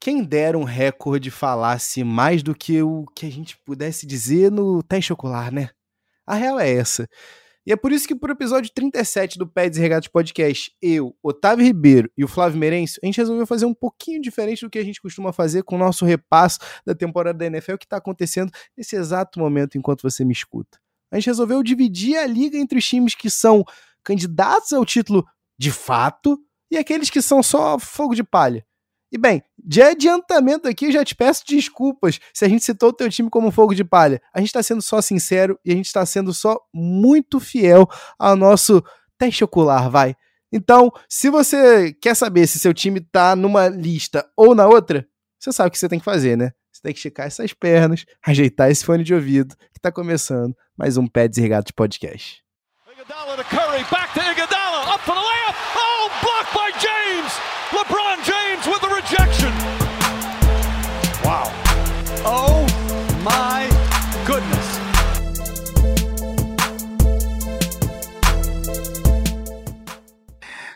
quem dera um recorde falasse mais do que o que a gente pudesse dizer no teste ocular, né? A real é essa. E é por isso que pro episódio 37 do Peds e Regatos Podcast, eu, Otávio Ribeiro e o Flávio Merencio, a gente resolveu fazer um pouquinho diferente do que a gente costuma fazer com o nosso repasso da temporada da NFL que está acontecendo nesse exato momento enquanto você me escuta. A gente resolveu dividir a liga entre os times que são candidatos ao título de fato e aqueles que são só fogo de palha. E bem, de adiantamento aqui, já te peço desculpas se a gente citou o teu time como fogo de palha. A gente está sendo só sincero e a gente está sendo só muito fiel ao nosso teste ocular, vai. Então, se você quer saber se seu time tá numa lista ou na outra, você sabe o que você tem que fazer, né? Você tem que esticar essas pernas, ajeitar esse fone de ouvido, que tá começando mais um Pé Desregado de Podcast. Iguodala Curry, back to up for the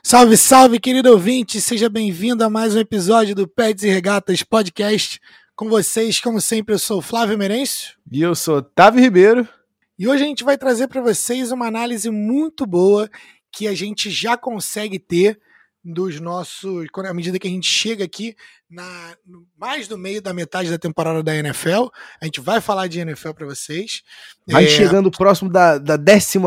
Salve, salve, querido ouvinte! Seja bem-vindo a mais um episódio do Pets e Regatas Podcast. Com vocês, como sempre, eu sou o Flávio Merencio. E eu sou Otávio Ribeiro. E hoje a gente vai trazer para vocês uma análise muito boa que a gente já consegue ter dos nossos. À medida que a gente chega aqui na mais do meio da metade da temporada da NFL, a gente vai falar de NFL para vocês. Vai é... chegando próximo da, da 11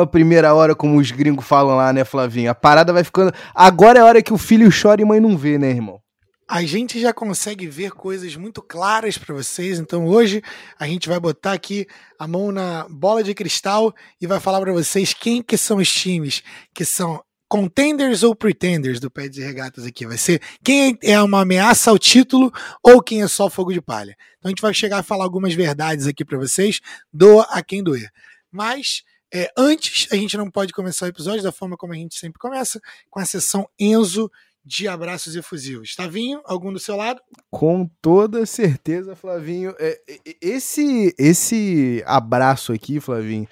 hora, como os gringos falam lá, né, Flavinho? A parada vai ficando. Agora é a hora que o filho chora e mãe não vê, né, irmão? a gente já consegue ver coisas muito claras para vocês. Então hoje a gente vai botar aqui a mão na bola de cristal e vai falar para vocês quem que são os times que são contenders ou pretenders do pé de regatas aqui. Vai ser quem é uma ameaça ao título ou quem é só fogo de palha. Então a gente vai chegar a falar algumas verdades aqui para vocês, doa a quem doer. Mas é, antes, a gente não pode começar o episódio da forma como a gente sempre começa, com a sessão Enzo de abraços efusivos. Tavinho, algum do seu lado? Com toda certeza, Flavinho. É, esse, esse abraço aqui, Flavinho,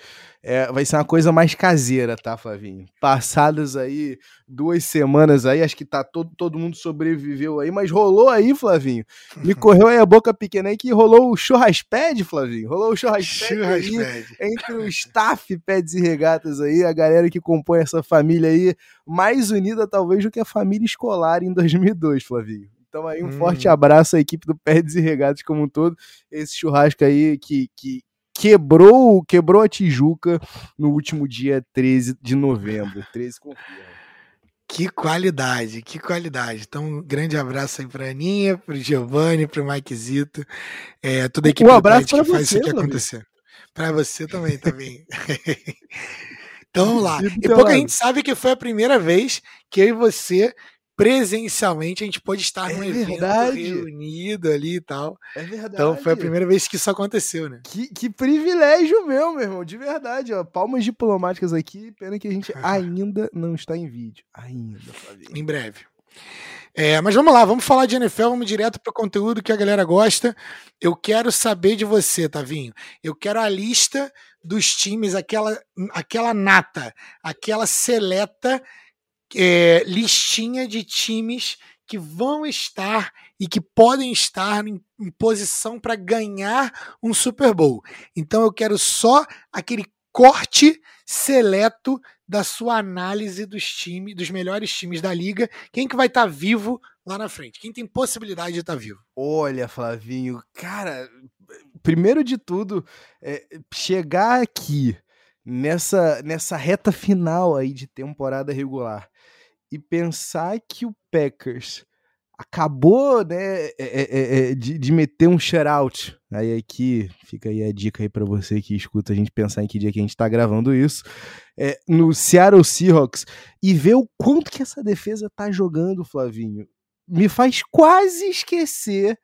é, vai ser uma coisa mais caseira, tá, Flavinho? Passadas aí duas semanas aí, acho que tá todo, todo mundo sobreviveu aí, mas rolou aí, Flavinho. Me correu aí a boca pequena aí que rolou o churrasped, Flavinho. Rolou o churrasped aí entre o staff Peds e Regatas aí, a galera que compõe essa família aí, mais unida talvez do que a família escolar em 2002, Flavinho. Então aí um hum. forte abraço à equipe do Peds e Regatas como um todo. Esse churrasco aí que, que, quebrou, quebrou a Tijuca no último dia 13 de novembro. 13 confirma. Que qualidade, que qualidade. Então, um grande abraço aí pra Aninha, pro Giovanni, pro Mike Zito, é, toda a equipe um abraço que faz isso aqui acontecer. Para você também, também. então vamos lá. E pouco a gente sabe que foi a primeira vez que eu e você presencialmente a gente pôde estar é num verdade. evento reunido ali e tal. É verdade. Então foi a primeira vez que isso aconteceu, né? Que, que privilégio meu, meu irmão, de verdade. Ó. Palmas diplomáticas aqui, pena que a gente ainda não está em vídeo. Ainda, Flavinho. Em breve. É, mas vamos lá, vamos falar de NFL, vamos direto para o conteúdo que a galera gosta. Eu quero saber de você, Tavinho. Eu quero a lista dos times, aquela, aquela nata, aquela seleta é, listinha de times que vão estar e que podem estar em, em posição para ganhar um Super Bowl. Então eu quero só aquele corte seleto da sua análise dos times, dos melhores times da liga. Quem que vai estar tá vivo lá na frente? Quem tem possibilidade de estar tá vivo? Olha, Flavinho, cara, primeiro de tudo, é, chegar aqui nessa, nessa reta final aí de temporada regular e pensar que o Packers acabou né, é, é, é, de, de, meter um shutout. Aí aqui fica aí a dica aí para você que escuta a gente pensar em que dia que a gente tá gravando isso. É, no Seattle Seahawks e ver o quanto que essa defesa tá jogando, Flavinho. Me faz quase esquecer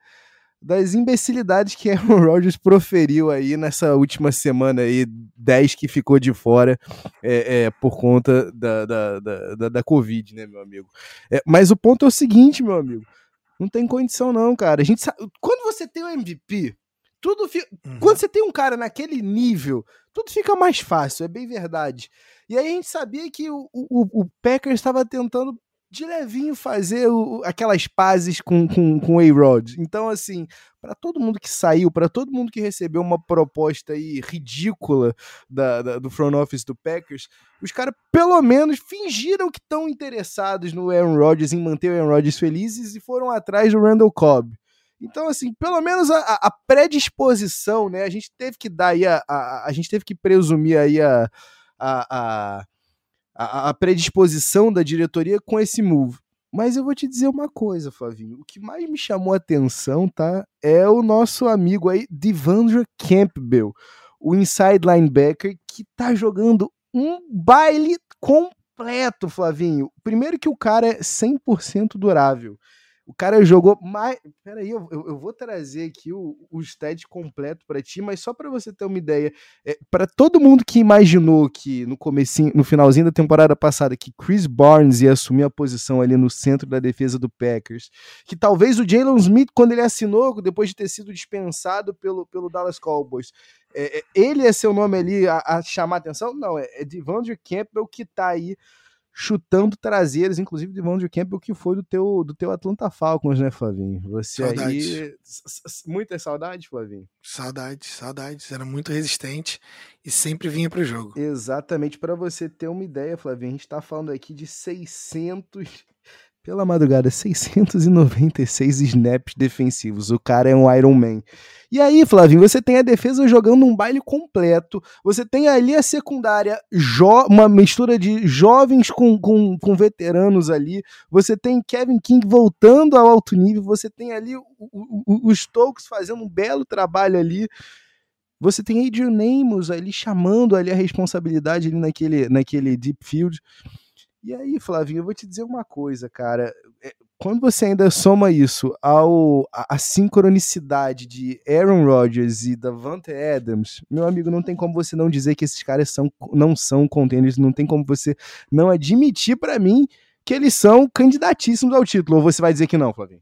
das imbecilidades que Aaron Rodgers proferiu aí nessa última semana aí, 10 que ficou de fora é, é, por conta da, da, da, da, Covid, né, meu amigo? É, mas o ponto é o seguinte, meu amigo, não tem condição não, cara. A gente sabe, quando você tem um MVP, tudo fica, uhum. quando você tem um cara naquele nível, tudo fica mais fácil, é bem verdade. E aí a gente sabia que o, o, o Packers estava tentando de levinho fazer o, aquelas pazes com, com, com A-Rod. Então, assim, para todo mundo que saiu, para todo mundo que recebeu uma proposta aí ridícula da, da, do front office do Packers, os caras pelo menos fingiram que estão interessados no Aaron Rodgers, em manter o Aaron Rodgers felizes e foram atrás do Randall Cobb. Então, assim, pelo menos a, a predisposição, né? A gente teve que dar aí a, a, a gente teve que presumir aí a, a, a a, predisposição da diretoria com esse move. Mas eu vou te dizer uma coisa, Flavinho. O que mais me chamou a atenção, tá? É o nosso amigo aí, Devandre Campbell, o inside linebacker, que tá jogando um baile completo, Flavinho. Primeiro que o cara é 100% durável. O cara jogou mais. Peraí, eu, eu, eu vou trazer aqui o, o stat completo para ti, mas só para você ter uma ideia. É, para todo mundo que imaginou que no comecinho, no finalzinho da temporada passada, que Chris Barnes ia assumir a posição ali no centro da defesa do Packers, que talvez o Jalen Smith, quando ele assinou, depois de ter sido dispensado pelo, pelo Dallas Cowboys, é, é ele é seu nome ali a, a chamar atenção? Não, é, é Devondre Campbell que tá aí chutando traseiras, inclusive de Vandre Campbell, que foi do teu, do teu Atlanta Falcons, né, Flavinho? Você saudade. aí. Muitas saudades, Flavinho? Saudades, saudades. Era muito resistente e sempre vinha para o jogo. Exatamente. Para você ter uma ideia, Flavinho, a gente está falando aqui de 600 pela madrugada, 696 snaps defensivos. O cara é um Iron Man. E aí, Flavinho, você tem a defesa jogando um baile completo. Você tem ali a secundária, uma mistura de jovens com, com, com, veteranos ali. Você tem Kevin King voltando ao alto nível. Você tem ali os Stokes fazendo um belo trabalho ali. Você tem Adrian Amos ali chamando ali a responsabilidade ali naquele, naquele deep field. E aí, Flavinho, eu vou te dizer uma coisa, cara. É, quando você ainda soma isso ao a, a sincronicidade de Aaron Rodgers e Davante Adams, meu amigo, não tem como você não dizer que esses caras são, não são contenders, não tem como você não admitir para mim que eles são candidatíssimos ao título. Ou você vai dizer que não, Flavinho?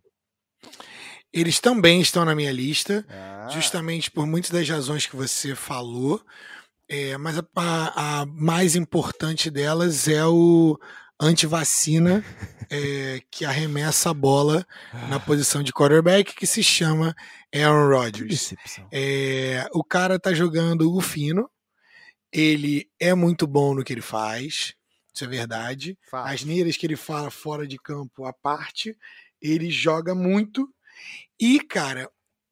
Eles também estão na minha lista, ah. justamente por muitas das razões que você falou. É, mas a, a, a, mais importante delas é o antivacina é, que arremessa a bola na posição de quarterback, que se chama Aaron Rodgers. É, o cara tá jogando o fino, ele é muito bom no que ele faz, isso é verdade. Faz. As neiras que ele fala fora de campo à parte, ele joga muito. E, cara,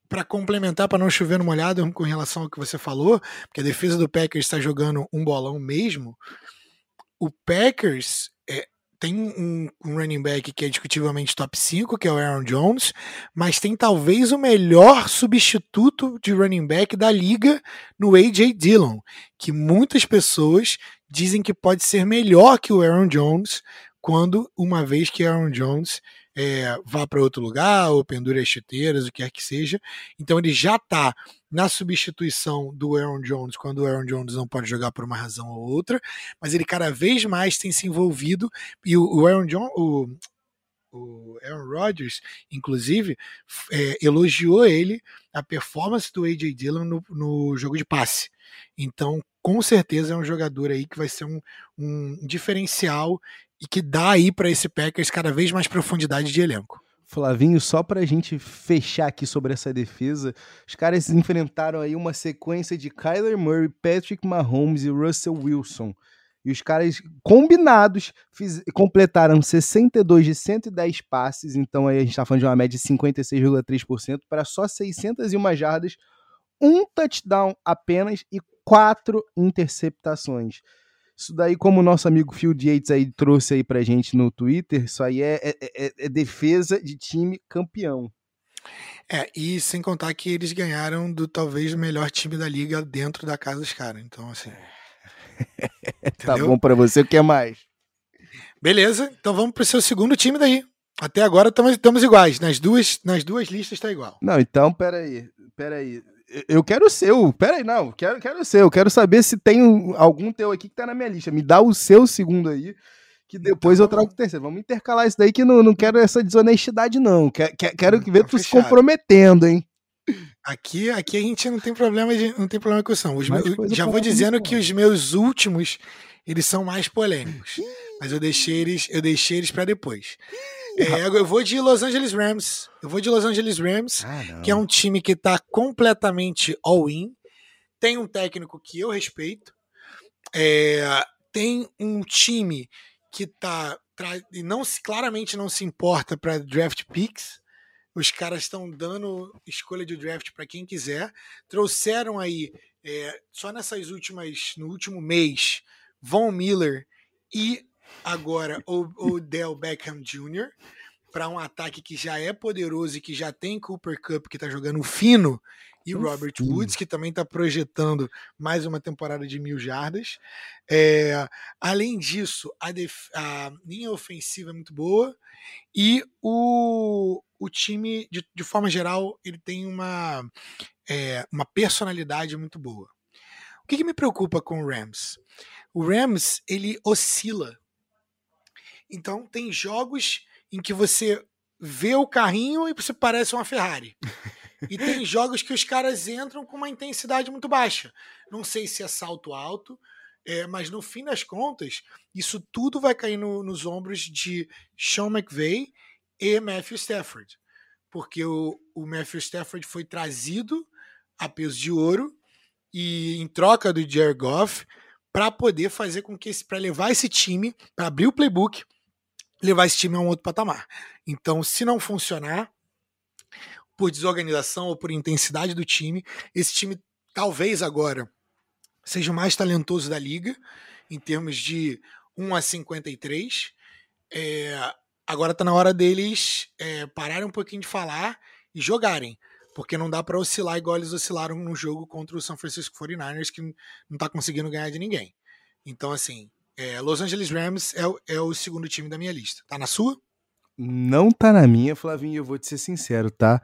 para complementar, para não chover no molhado com relação ao que você falou, porque a defesa do Packers está jogando um bolão mesmo. O Packers é, tem um, um, running back que é discutivelmente top 5, que é o Aaron Jones, mas tem talvez o melhor substituto de running back da liga no A.J. Dillon, que muitas pessoas dizem que pode ser melhor que o Aaron Jones, quando uma vez que Aaron Jones é, vá para outro lugar ou pendure as chuteiras, o que quer que seja. Então ele já está na substituição do Aaron Jones quando o Aaron Jones não pode jogar por uma razão ou outra, mas ele cada vez mais tem se envolvido e o, Aaron Jones, o, o Aaron Rodgers, inclusive, é, elogiou ele, a performance do A.J. Dillon no, no, jogo de passe. Então, com certeza é um jogador aí que vai ser um, um diferencial e que dá aí para esse Packers cada vez mais profundidade de elenco. Flavinho, só para a gente fechar aqui sobre essa defesa, os caras enfrentaram aí uma sequência de Kyler Murray, Patrick Mahomes e Russell Wilson. E os caras combinados fiz, completaram 62 de 110 passes, então aí a gente está falando de uma média de 56,3% para só 601 jardas, um touchdown apenas e quatro interceptações. Isso daí, como o nosso amigo Phil Yates aí trouxe aí pra gente no Twitter, isso aí é, é, é, é defesa de time campeão. É, e sem contar que eles ganharam do talvez o melhor time da liga dentro da casa dos caras. Então, assim. tá bom para você, o que é mais? Beleza, então vamos pro seu segundo time daí. Até agora estamos iguais. Nas duas, nas duas listas tá igual. Não, então, peraí. Peraí eu quero o seu. Pera aí, não. Quero, quero o seu. Quero saber se tem algum teu aqui que tá na minha lista. Me dá o seu segundo aí, que depois eu trago o terceiro. Vamos intercalar isso daí que não, não quero essa desonestidade, não. Quero, quero que ver tá tu se comprometendo, hein? Aqui, aqui a gente não tem problema de, não tem problema com isso. Os meus, já vou dizendo que os meus últimos eles são mais polêmicos. Mas eu deixei eles, eu deixei eles para depois. É, eu vou de Los Angeles Rams. Eu vou de Los Angeles Rams, ah, que é um time que tá completamente all-in. Tem um técnico que eu respeito. É, tem um time que tá e não se claramente não se importa para draft picks. Os caras estão dando escolha de draft para quem quiser. Trouxeram aí é, só nessas últimas no último mês Von Miller e agora o Odell Beckham Jr. para um ataque que já é poderoso e que já tem Cooper Cup que está jogando fino e Robert Woods, que também está projetando mais uma temporada de mil jardas. É, além disso, a, a, linha ofensiva é muito boa e o, o time, de, de forma geral, ele tem uma, é, uma personalidade muito boa. O que, que me preocupa com o Rams? O Rams, ele oscila. Então, tem jogos em que você vê o carrinho e você parece uma Ferrari. E tem jogos que os caras entram com uma intensidade muito baixa. Não sei se é salto alto, é, mas no fim das contas, isso tudo vai cair no, nos ombros de Sean McVay e Matthew Stafford. Porque o, o Matthew Stafford foi trazido a peso de ouro e em troca do Jared Goff para poder fazer com que para levar esse time, para abrir o playbook, levar esse time a um outro patamar. Então, se não funcionar, por desorganização ou por intensidade do time. Esse time, talvez agora, seja o mais talentoso da liga, em termos de 1 a 53. É, agora está na hora deles é, pararem um pouquinho de falar e jogarem. Porque não dá para oscilar igual eles oscilaram no jogo contra o San Francisco 49ers, que não está conseguindo ganhar de ninguém. Então, assim, é, Los Angeles Rams é, é o segundo time da minha lista. Tá na sua? Não tá na minha, Flavinho, eu vou te ser sincero, tá?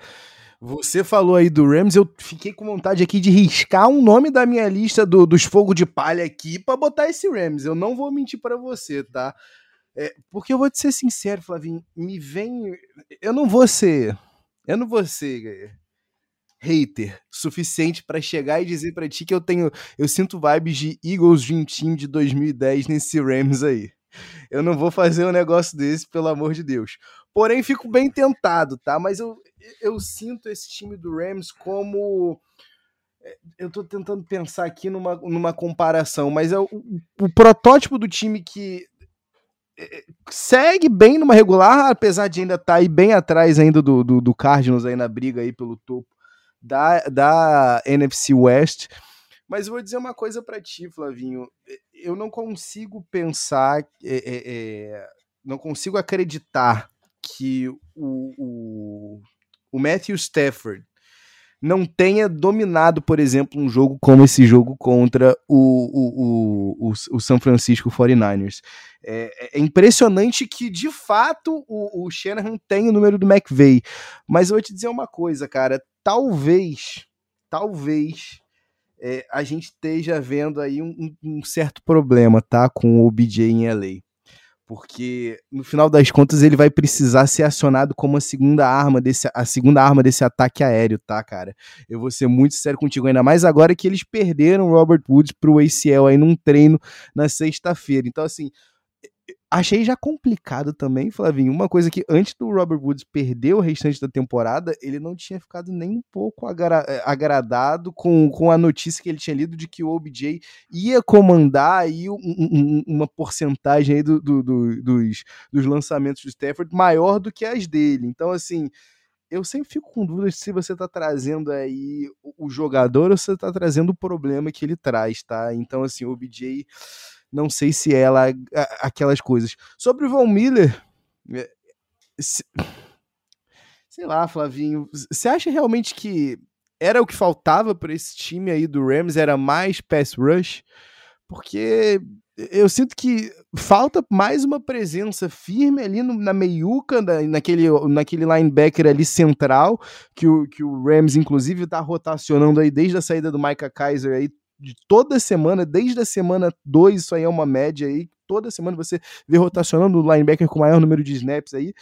Você falou aí do Rams, eu fiquei com vontade aqui de riscar um nome da minha lista do, dos fogos de palha aqui para botar esse Rams. Eu não vou mentir para você, tá? É, porque eu vou te ser sincero, Flavinho, me vem. Eu não vou ser. Eu não vou ser hater suficiente para chegar e dizer para ti que eu tenho. Eu sinto vibes de Eagles Dream Team de 2010 nesse Rams aí. Eu não vou fazer um negócio desse, pelo amor de Deus. Porém, fico bem tentado, tá? Mas eu, eu sinto esse time do Rams como. É, eu tô tentando pensar aqui numa, numa comparação, mas é o, o protótipo do time que é, segue bem numa regular, apesar de ainda estar tá aí bem atrás ainda do, do, do Cardinals aí na briga aí pelo topo da, da NFC West. Mas eu vou dizer uma coisa para ti, Flavinho. Eu não consigo pensar, é, é, não consigo acreditar que o, o, o Matthew Stafford não tenha dominado, por exemplo, um jogo como esse jogo contra o, o, o, o San Francisco 49ers. É, é, impressionante que, de fato, o, o Shanahan tem o número do McVay. Mas eu vou te dizer uma coisa, cara. Talvez, talvez é, a gente esteja vendo aí um, um, certo problema, tá? Com o OBJ em LA. Porque no final das contas ele vai precisar ser acionado como a segunda arma desse, a segunda arma desse ataque aéreo, tá, cara? Eu vou ser muito sério contigo, ainda mais agora que eles perderam o Robert Woods pro ACL aí num treino na sexta-feira. Então, assim, Achei já complicado também, Flavinho. Uma coisa que antes do Robert Woods perder o restante da temporada, ele não tinha ficado nem um pouco agra eh, agradado com, com a notícia que ele tinha lido de que o OBJ ia comandar aí um, um, uma porcentagem aí do, do, do, dos, dos lançamentos do Stafford maior do que as dele. Então, assim, eu sempre fico com dúvidas se você está trazendo aí o jogador ou se você está trazendo o problema que ele traz, tá? Então, assim, o OBJ não sei se ela aquelas coisas. Sobre o Von Miller, é, se, sei lá, Flavinho, você acha realmente que era o que faltava para esse time aí do Rams, era mais pass rush? Porque eu sinto que falta mais uma presença firme ali no, na meiuca, na, naquele, naquele linebacker ali central, que o, que o Rams, inclusive, está rotacionando aí desde a saída do Micah Kaiser aí de toda semana, desde a semana 2, isso aí é uma média aí, toda semana você vê rotacionando o linebacker com o maior número de snaps aí.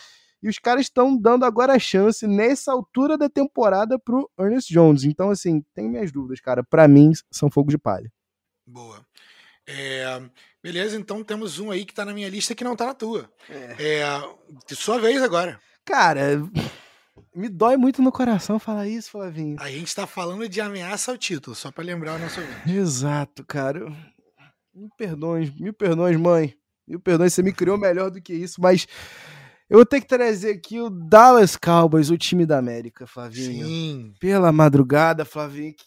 E os caras estão dando agora a chance nessa altura da temporada pro Ernest Jones. Então, assim, tem minhas dúvidas, cara. Para mim, são fogo de palha. Boa. É, beleza, então temos um aí que tá na minha lista que não tá na tua. É. é sua vez agora. Cara, me dói muito no coração falar isso, Flavinho. A gente tá falando de ameaça ao título, só para lembrar o nosso ouvinte. Exato, cara. Me perdoe, me perdoe, mãe. Me perdoe, você me criou melhor do que isso, mas eu vou ter que trazer aqui o Dallas Cowboys, o time da América, Flavinho. Sim. Pela madrugada, Flavinho. Que,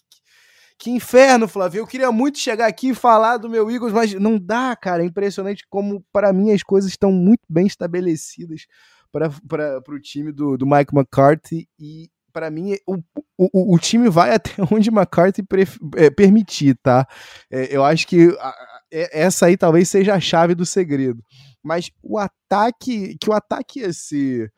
que inferno, Flavinho. Eu queria muito chegar aqui e falar do meu Eagles, mas não dá, cara. É impressionante como, para mim, as coisas estão muito bem estabelecidas para o time do, do Mike McCarthy e para mim, o, o, o time vai até onde McCarthy é, permitir, tá? É, eu acho que a, a, é, essa aí talvez seja a chave do segredo. Mas o ataque, que o ataque ia ser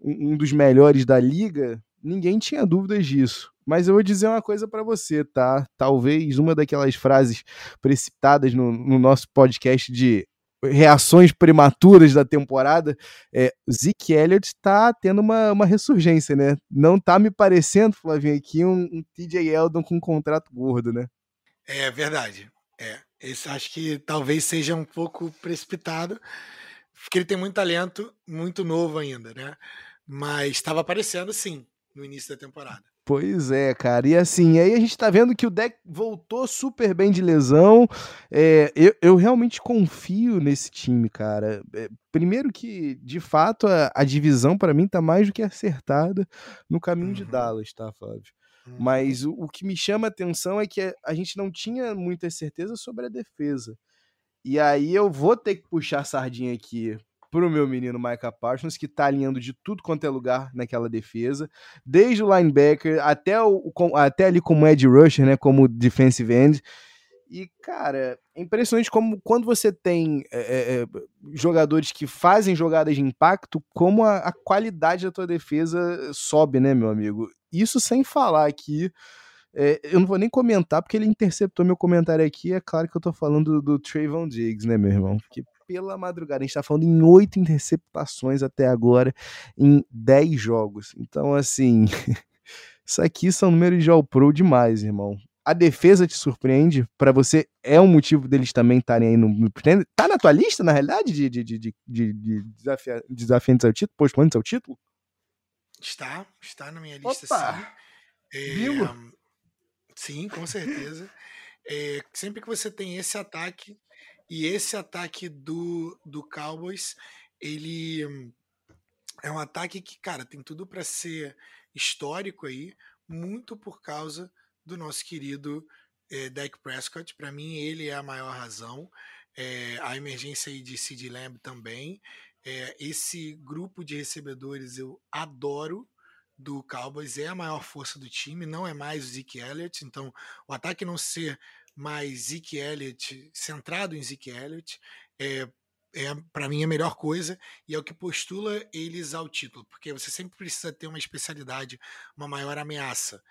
um, um dos melhores da liga, ninguém tinha dúvidas disso. Mas eu vou dizer uma coisa para você, tá? Talvez uma daquelas frases precipitadas no, no nosso podcast de reações prematuras da temporada, é, Zeke Elliott está tendo uma, uma ressurgência, né? Não tá me parecendo, Flavinho, aqui um, um TJ Eldon com um contrato gordo, né? É verdade. É. Esse acho que talvez seja um pouco precipitado, porque ele tem muito talento, muito novo ainda, né? Mas estava aparecendo sim no início da temporada. Pois é, cara. E assim, aí a gente tá vendo que o deck voltou super bem de lesão. É, eu, eu realmente confio nesse time, cara. É, primeiro que, de fato, a, a divisão para mim tá mais do que acertada no caminho uhum. de Dallas, tá, Flávio? Uhum. Mas o, o, que me chama a atenção é que a gente não tinha muita certeza sobre a defesa. E aí eu vou ter que puxar a sardinha aqui pro meu menino Micah Parsons, que tá alinhando de tudo quanto é lugar naquela defesa, desde o linebacker até, o, até ali como Ed rusher, né, como defensive end. E, cara, é impressionante como quando você tem é, é, é, jogadores que fazem jogadas de impacto, como a, a, qualidade da tua defesa sobe, né, meu amigo? Isso sem falar aqui. É, eu não vou nem comentar, porque ele interceptou meu comentário aqui. É claro que eu tô falando do, do Trayvon Diggs, né, meu irmão? Porque pela madrugada. A gente tá falando em oito interceptações até agora em dez jogos. Então, assim, isso aqui são números de All-Pro demais, irmão. A defesa te surpreende? para você é um motivo deles também estarem aí no. Tá na tua lista, na realidade, de, de, de, de, de desafia, desafiantes ao título, postulantes ao título? Está, está na minha lista, Opa! sim. É, sim, com certeza. É, sempre que você tem esse ataque, e esse ataque do, do Cowboys, ele é um ataque que, cara, tem tudo para ser histórico aí, muito por causa do nosso querido é, Dak Prescott. Para mim, ele é a maior razão. É, a emergência aí de Sid Lamb também. É, esse grupo de recebedores eu adoro do Cowboys, é a maior força do time, não é mais o Zeke Elliott, então o ataque não ser mais Zeke Elliott, centrado em Zeke Elliott, é, é para mim a melhor coisa e é o que postula eles ao título, porque você sempre precisa ter uma especialidade, uma maior ameaça.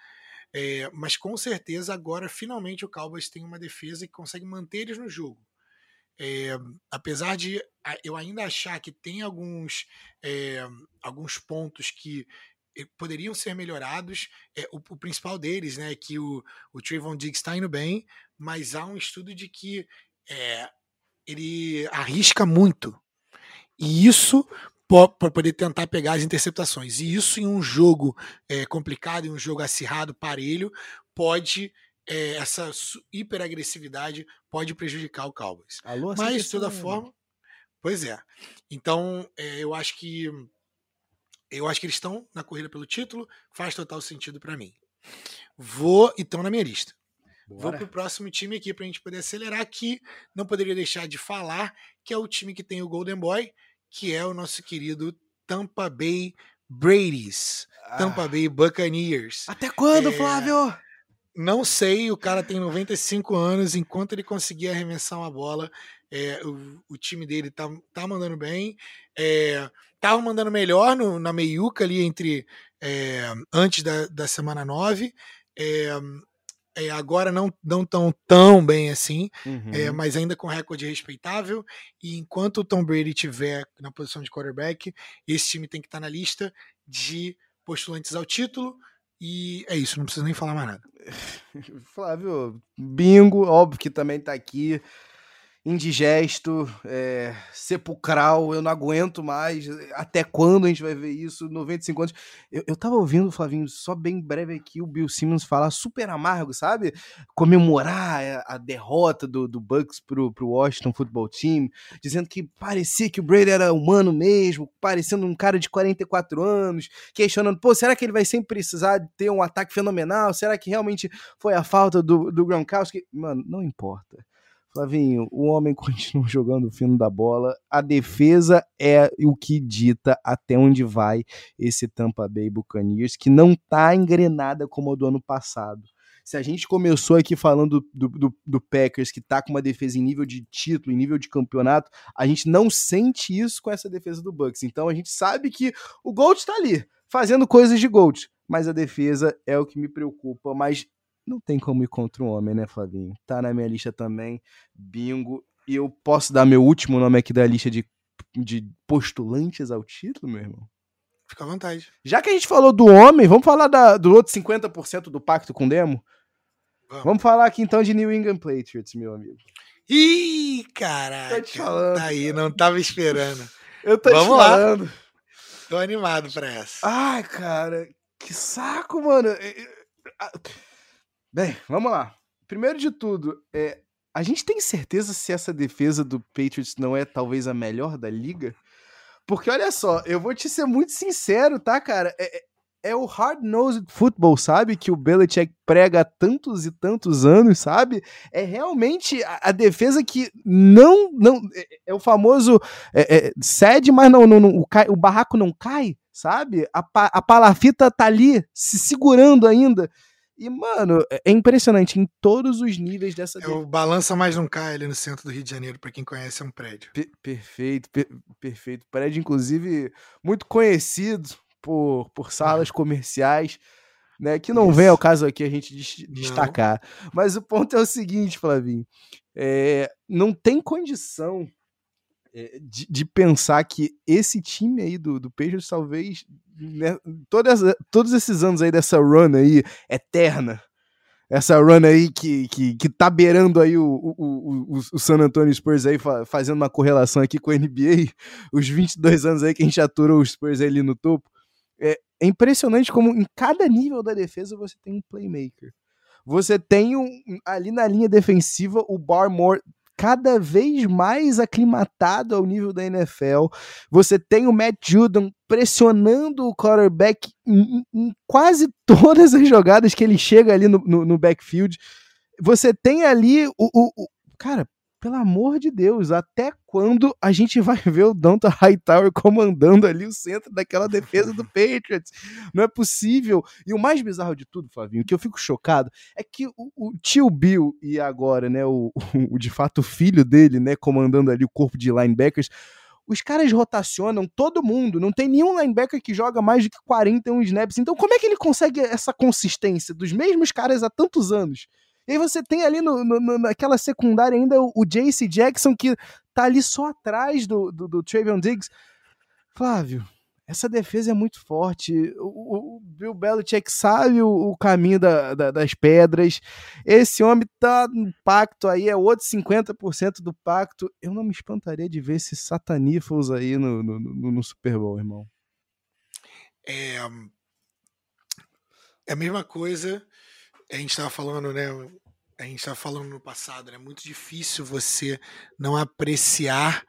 É, mas com certeza agora finalmente o Cowboys tem uma defesa que consegue manter eles no jogo. É, apesar de eu ainda achar que tem alguns, é, alguns pontos que eh, poderiam ser melhorados. É, o, o, principal deles né, é que o, o Trayvon Diggs está indo bem, mas há um estudo de que é, ele arrisca muito. E isso para poder tentar pegar as interceptações. E isso em um jogo é, complicado, em um jogo acirrado, parelho, pode. É, essa hiperagressividade pode prejudicar o Cowboys. Alô, Mas, de toda forma. Pois é. Então, é, eu acho que eu acho que eles estão na corrida pelo título, faz total sentido para mim. Vou e estão na minha lista. Bora. Vou pro próximo time aqui pra gente poder acelerar aqui. Não poderia deixar de falar que é o time que tem o Golden Boy, que é o nosso querido Tampa Bay Brady's. Ah. Tampa Bay Buccaneers. Até quando, é... Flávio? Não sei, o cara tem 95 anos, enquanto ele conseguir arremessar uma bola, é, o, o, time dele tá, tá mandando bem. É, tava mandando melhor no, na meiuca ali entre é, antes da, da semana 9. É, agora não não tão tão bem assim, é, uhum. é, mas ainda com recorde respeitável. E enquanto o Tom Brady tiver na posição de quarterback, esse time tem que estar tá na lista de postulantes ao título. E é isso, não precisa nem falar mais nada. Flávio, bingo, óbvio que também está aqui. Indigesto, é, sepulcral, eu não aguento mais. Até quando a gente vai ver isso? 95 anos. Eu, eu tava ouvindo, Flavinho, só bem breve aqui, o Bill Simmons falar super amargo, sabe? Comemorar a derrota do, do Bucks pro, pro Washington Football Team, dizendo que parecia que o Brady era humano mesmo, parecendo um cara de 44 anos, questionando, pô, será que ele vai sempre precisar ter um ataque fenomenal? Será que realmente foi a falta do, do Gronkowski? Mano, não importa Flavinho, o homem continua jogando o fino da bola. A defesa é o que dita até onde vai esse Tampa Bay Buccaneers, que não tá engrenada como a do ano passado. Se a gente começou aqui falando do, do, do, Packers, que tá com uma defesa em nível de título, em nível de campeonato, a gente não sente isso com essa defesa do Bucks. Então a gente sabe que o Gold tá ali, fazendo coisas de Gold. Mas a defesa é o que me preocupa. Mas não tem como ir contra um homem, né, Flavinho? Tá na minha lista também, bingo. E eu posso dar meu último nome aqui da lista de, de postulantes ao título, meu irmão? Fica à vontade. Já que a gente falou do homem, vamos falar da, do outro 50% do pacto com Demo? Vamos. vamos falar aqui então de New England Patriots, meu amigo. Ih, caraca. Tô te falando. Tá aí, não tava esperando. Eu tô vamos te falando. Lá. Tô animado pra essa. Ai, cara, que saco, mano. Bem, vamos lá. Primeiro de tudo, é, a gente tem certeza se essa defesa do Patriots não é talvez a melhor da liga? Porque olha só, eu vou te ser muito sincero, tá, cara? É, é, é o hard-nosed football, sabe? Que o Belichick prega há tantos e tantos anos, sabe? É realmente a, a defesa que não. não é, é o famoso é, é, cede, mas não, não, não o, cai, o, barraco não cai, sabe? A, a palafita tá ali, se segurando ainda. E, mano, é, é impressionante em todos os níveis dessa. É o Balança Mais Não Cai ali no centro do Rio de Janeiro, para quem conhece, é um prédio. perfeito, per perfeito. Prédio, inclusive, muito conhecido por, por salas comerciais, né? Que não Isso. vem ao caso aqui a gente destacar. Não. Mas o ponto é o seguinte, Flavinho. É, não tem condição é, de, de, pensar que esse time aí do, do Patriots talvez né, todas, todos esses anos aí dessa run aí eterna essa run aí que, que, que tá beirando aí o, o, o, o San Antonio Spurs aí, fazendo uma correlação aqui com a NBA, os 22 anos aí que a gente aturou os Spurs ali no topo, é, é impressionante como em cada nível da defesa você tem um playmaker. Você tem um, ali na linha defensiva o Barmore cada vez mais aclimatado ao nível da NFL. Você tem o Matt Judon pressionando o quarterback em, em, quase todas as jogadas que ele chega ali no, no, no backfield. Você tem ali o, o, o, Cara, pelo amor de Deus, até quando a gente vai ver o Donta Hightower comandando ali o centro daquela defesa do Patriots? Não é possível. E o mais bizarro de tudo, Flavinho, que eu fico chocado, é que o, o tio Bill e agora, né, o, o, de fato o filho dele, né, comandando ali o corpo de linebackers, os caras rotacionam todo mundo, não tem nenhum linebacker que joga mais de 41 snaps. Então, como é que ele consegue essa consistência dos mesmos caras há tantos anos? E aí você tem ali no, no, naquela secundária ainda o, o Jace Jackson, que tá ali só atrás do, do, do Travion Diggs. Flávio, essa defesa é muito forte. O, o Bill Belichick sabe o, o caminho da, da, das pedras. Esse homem tá no pacto aí, é outro 50% do pacto. Eu não me espantaria de ver esses sataníferos aí no, no, no, no Super Bowl, irmão. É, é a mesma coisa a gente estava falando, né? A gente estava falando no passado, né? É muito difícil você não apreciar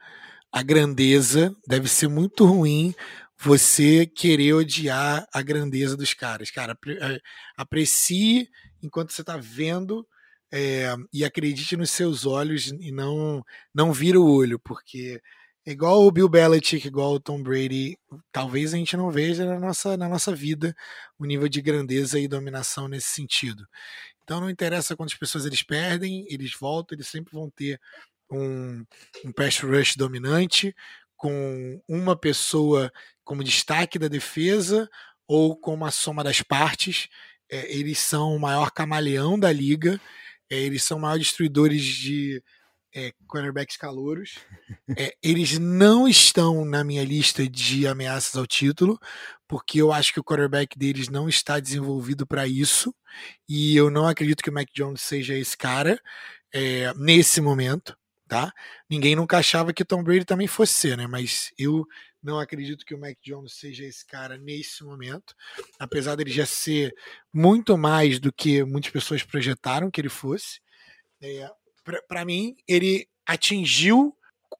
a grandeza. Deve ser muito ruim você querer odiar a grandeza dos caras. Cara, é, aprecie enquanto você está vendo é, e acredite nos seus olhos e não não vira o olho, porque igual o Bill Belichick, igual o Tom Brady, talvez a gente não veja na nossa, na nossa vida o nível de grandeza e dominação nesse sentido. Então não interessa quantas pessoas eles perdem, eles voltam, eles sempre vão ter um, um pass rush dominante, com uma pessoa como destaque da defesa ou como a soma das partes. É, eles são o maior camaleão da liga, é, eles são maiores destruidores de é, quarterbacks calouros. É, eles não estão na minha lista de ameaças ao título, porque eu acho que o quarterback deles não está desenvolvido para isso. E eu não acredito que o Mac Jones seja esse cara é, nesse momento. tá? Ninguém nunca achava que Tom Brady também fosse ser, né? Mas eu não acredito que o Mac Jones seja esse cara nesse momento, apesar dele já ser muito mais do que muitas pessoas projetaram que ele fosse. É, Para mim, ele atingiu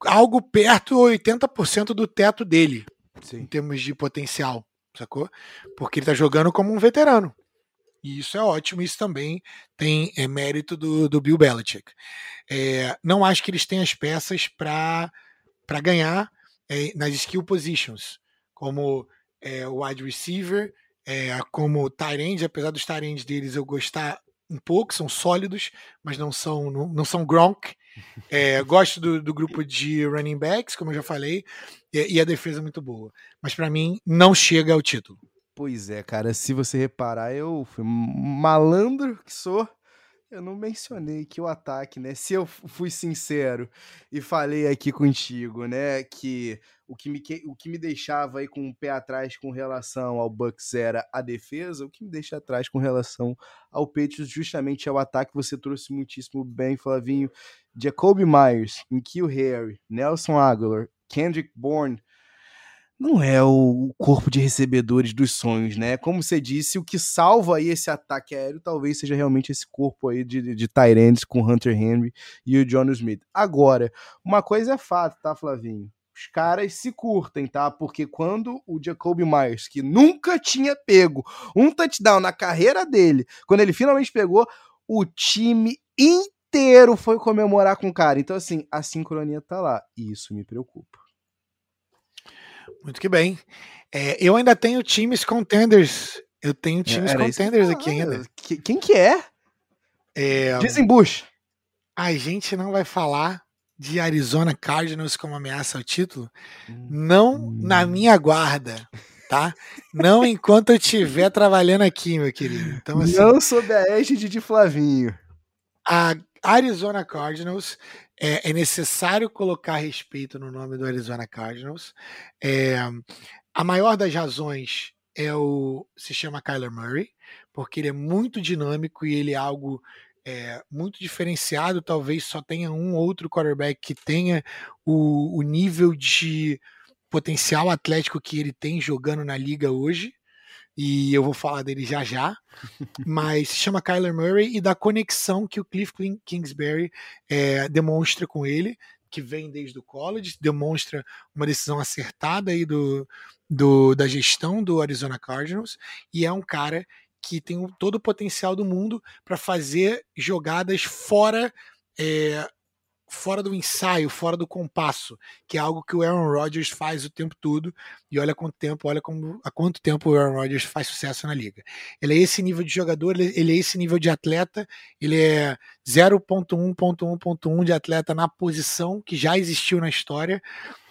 algo perto 80% do teto dele, Sim. em termos de potencial, sacou? Porque ele tá jogando como um veterano. E isso é ótimo, isso também tem é, mérito do, do Bill Belichick. É, não acho que eles têm as peças para ganhar é, nas skill positions, como é, wide receiver, é, como tight end, apesar dos tight ends deles eu gostar um pouco, são sólidos, mas não são, não, não são Gronk. É, gosto do, do, grupo de running backs, como eu já falei, e, e a defesa é muito boa. Mas para mim, não chega ao título. Pois é, cara, se você reparar, eu fui malandro que sou. Eu não mencionei que o ataque, né? Se eu fui sincero e falei aqui contigo, né, que o que me, o que me deixava aí com o pé atrás com relação ao Bucks era a defesa, o que me deixa atrás com relação ao Patriots justamente é o ataque. Você trouxe muitíssimo bem, Flavinho. Jacoby Myers, Nikhil Harry, Nelson Aguilar, Kendrick Bourne, não é o corpo de recebedores dos sonhos, né? Como você disse, o que salva aí esse ataque aéreo talvez seja realmente esse corpo aí de, de Tyrands com Hunter Henry e o John Smith. Agora, uma coisa é fato, tá, Flavinho? Os caras se curtem, tá? Porque quando o Jacoby Myers, que nunca tinha pego um touchdown na carreira dele, quando ele finalmente pegou, o time inteiro foi comemorar com o cara. Então, assim, a sincronia tá lá. E isso me preocupa. Muito que bem. É, eu ainda tenho times contenders. Eu tenho times Era contenders aqui ainda. Quem que é? é? Dizem Bush. A gente não vai falar de Arizona Cardinals como ameaça ao título. Hum. Não na minha guarda, tá? Não enquanto eu estiver trabalhando aqui, meu querido. Então, assim, não sob a égide de Flavinho. A Arizona Cardinals é, é, necessário colocar respeito no nome do Arizona Cardinals. É, a maior das razões é o se chama Kyler Murray, porque ele é muito dinâmico e ele é algo é, muito diferenciado. Talvez só tenha um outro quarterback que tenha o, o nível de potencial atlético que ele tem jogando na liga hoje e eu vou falar dele já já, mas se chama Kyler Murray e da conexão que o Cliff Kingsbury é, demonstra com ele, que vem desde o college, demonstra uma decisão acertada aí do, do, da gestão do Arizona Cardinals, e é um cara que tem todo o potencial do mundo para fazer jogadas fora é, fora do ensaio, fora do compasso, que é algo que o Aaron Rodgers faz o tempo todo. E olha quanto tempo, olha como, há quanto tempo o Aaron Rodgers faz sucesso na liga. Ele é esse nível de jogador, ele é esse nível de atleta, ele é 0.1.1.1 de atleta na posição que já existiu na história.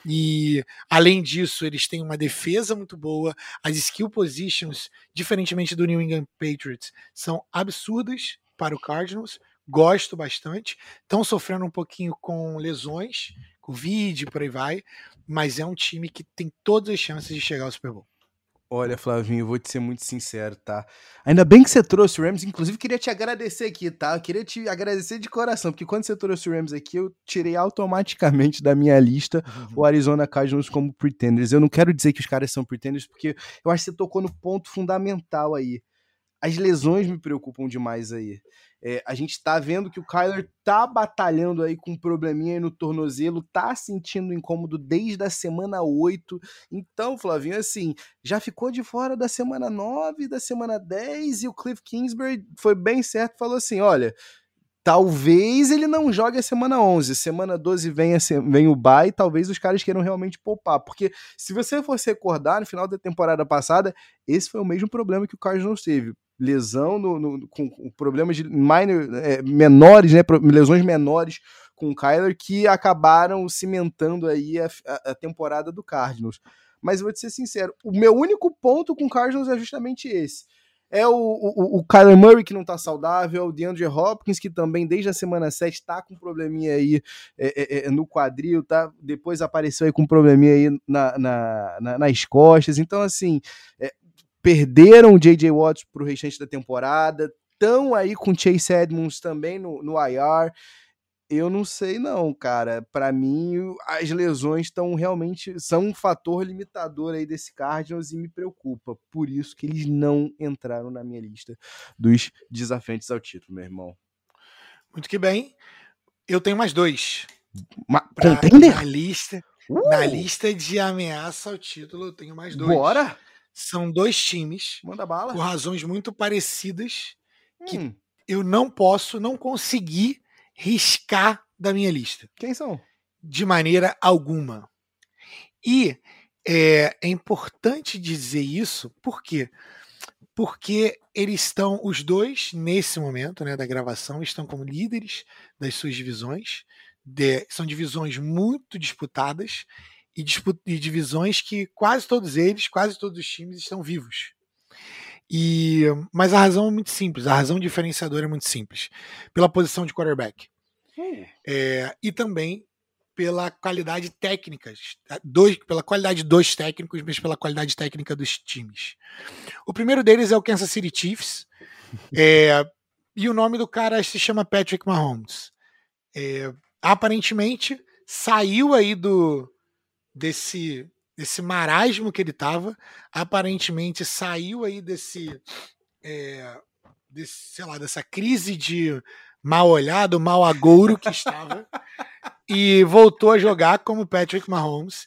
E além disso, eles têm uma defesa muito boa. As skill positions, diferentemente do New England Patriots, são absurdas para o Cardinals gosto bastante. Estão sofrendo um pouquinho com lesões, Covid, por aí vai, mas é um time que tem todas as chances de chegar ao Super Bowl. Olha, Flavinho, eu vou te ser muito sincero, tá? Ainda bem que você trouxe o Rams, inclusive queria te agradecer aqui, tá? Eu queria te agradecer de coração, porque quando você trouxe o Rams aqui, eu tirei automaticamente da minha lista uhum. o Arizona Cardinals como pretenders. Eu não quero dizer que os caras são pretenders, porque eu acho que você tocou no ponto fundamental aí. As lesões me preocupam demais aí. É, a gente tá vendo que o Kyler tá batalhando aí com um probleminha aí no tornozelo, tá sentindo incômodo desde a semana 8. Então, Flavinho, assim, já ficou de fora da semana 9, da semana 10, e o Cliff Kingsbury foi bem certo, falou assim: olha. Talvez ele não jogue a semana 11, semana 12 vem, a, vem o bye, talvez os caras queiram realmente poupar, porque se você for se recordar, no final da temporada passada, esse foi o mesmo problema que o Cardinals teve lesão no, no, com, problemas de minor, é, menores, né, lesões menores com o Kyler que acabaram cimentando aí a, a, temporada do Cardinals. Mas eu vou te ser sincero, o meu único ponto com o Cardinals é justamente esse. É o, o, o Kyler Murray que não tá saudável, o DeAndre Hopkins que também desde a semana 7 tá com probleminha aí é, é, é, no quadril, tá? Depois apareceu aí com probleminha aí na, na, na nas costas. Então, assim, é, perderam o J.J. Watts para o restante da temporada, estão aí com Chase Edmonds também no, no IR. Eu não sei não, cara. Para mim, as lesões estão realmente são um fator limitador aí desse Cardinals e me preocupa. Por isso que eles não entraram na minha lista dos desafiantes ao título, meu irmão. Muito que bem. Eu tenho mais dois. Ma contender? Na lista, uh! na lista de ameaça ao título, eu tenho mais dois. Bora! São dois times. Manda bala. Com razões muito parecidas que hum. eu não posso, não consegui riscar da minha lista. Quem são? De maneira alguma. E é, é importante dizer isso, por quê? Porque eles estão, os dois, nesse momento né, da gravação, estão como líderes das suas divisões. De, são divisões muito disputadas e, e divisões que quase todos eles, quase todos os times estão vivos. E, mas a razão é muito simples, a razão diferenciadora é muito simples. Pela posição de quarterback. Hum. É, e também pela qualidade técnica, dois, pela qualidade dos técnicos, mas pela qualidade técnica dos times. O primeiro deles é o Kansas City Chiefs, é, e o nome do cara se chama Patrick Mahomes. É, aparentemente saiu aí do desse desse marasmo que ele estava, aparentemente saiu aí desse, é, desse sei lá, dessa crise de mal olhado, mal agouro que estava e voltou a jogar como Patrick Mahomes.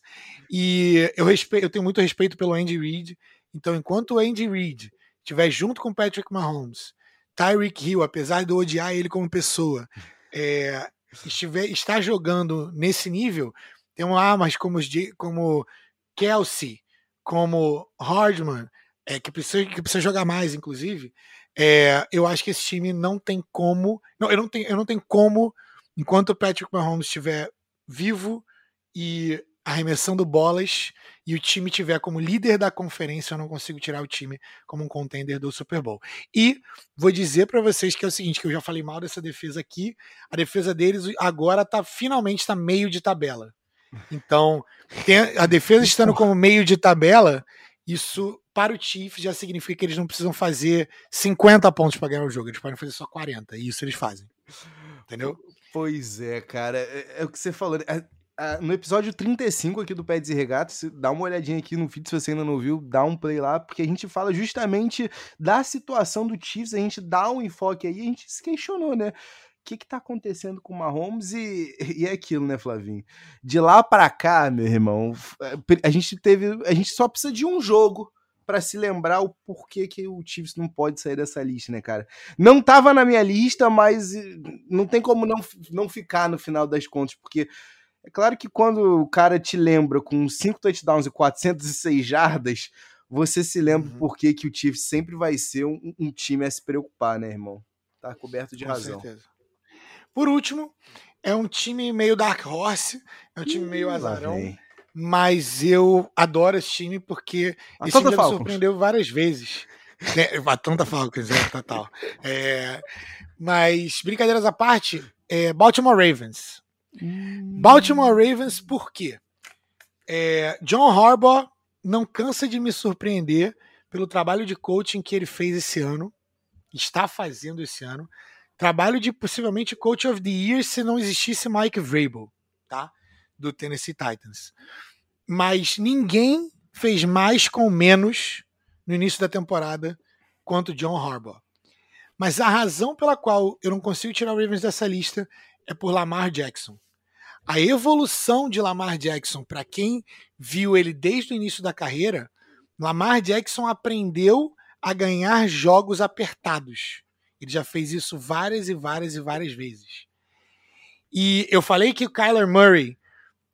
E eu respeito, eu tenho muito respeito pelo Andy Reid. Então, enquanto o Andy Reid estiver junto com Patrick Mahomes, Tyreek Hill, apesar de eu odiar ele como pessoa, é, estiver está jogando nesse nível, tem armas como como Kelsey, como Hardman, é, que, precisa, que precisa jogar mais, inclusive, é, eu acho que esse time não tem como. Não, eu, não tenho, eu não tenho como, enquanto o Patrick Mahomes estiver vivo e arremessando bolas e o time tiver como líder da conferência, eu não consigo tirar o time como um contender do Super Bowl. E vou dizer para vocês que é o seguinte, que eu já falei mal dessa defesa aqui, a defesa deles agora tá finalmente está meio de tabela. Então, a defesa estando como meio de tabela, isso para o Chiefs já significa que eles não precisam fazer 50 pontos para ganhar o jogo, eles podem fazer só 40, e isso eles fazem. Entendeu? Pois é, cara, é, é o que você falou. Né? É, no episódio 35 aqui do Pets e Regatas, dá uma olhadinha aqui no vídeo se você ainda não viu, dá um play lá, porque a gente fala justamente da situação do Chiefs, a gente dá um enfoque aí, a gente se questionou, né? O que, que tá acontecendo com o Mahomes e, e é aquilo, né, Flavinho? De lá para cá, meu irmão, a gente teve. A gente só precisa de um jogo para se lembrar o porquê que o Chiefs não pode sair dessa lista, né, cara? Não tava na minha lista, mas não tem como não, não ficar no final das contas, porque é claro que quando o cara te lembra com 5 touchdowns e 406 jardas, você se lembra uhum. por que o Chiefs sempre vai ser um, um, time a se preocupar, né, irmão? Tá coberto de com razão. Certeza. Por último, é um time meio Dark Horse, é um time meio azarão. Vem mas eu adoro esse time porque a esse time me surpreendeu várias vezes. Né? Atlanta Falcons, é, total. É, mas, brincadeiras à parte, é Baltimore Ravens. Hum. Baltimore Ravens, por quê? É, John Harbaugh não cansa de me surpreender pelo trabalho de coaching que ele fez esse ano, está fazendo esse ano. Trabalho de possivelmente Coach of the Year se não existisse Mike Vrabel, tá? do Tennessee Titans. Mas ninguém fez mais com menos no início da temporada quanto John Harbaugh. Mas a razão pela qual eu não consigo tirar o Ravens dessa lista é por Lamar Jackson. A evolução de Lamar Jackson, para quem viu ele desde o início da carreira, Lamar Jackson aprendeu a ganhar jogos apertados. Ele já fez isso várias e várias e várias vezes. E eu falei que o Kyler Murray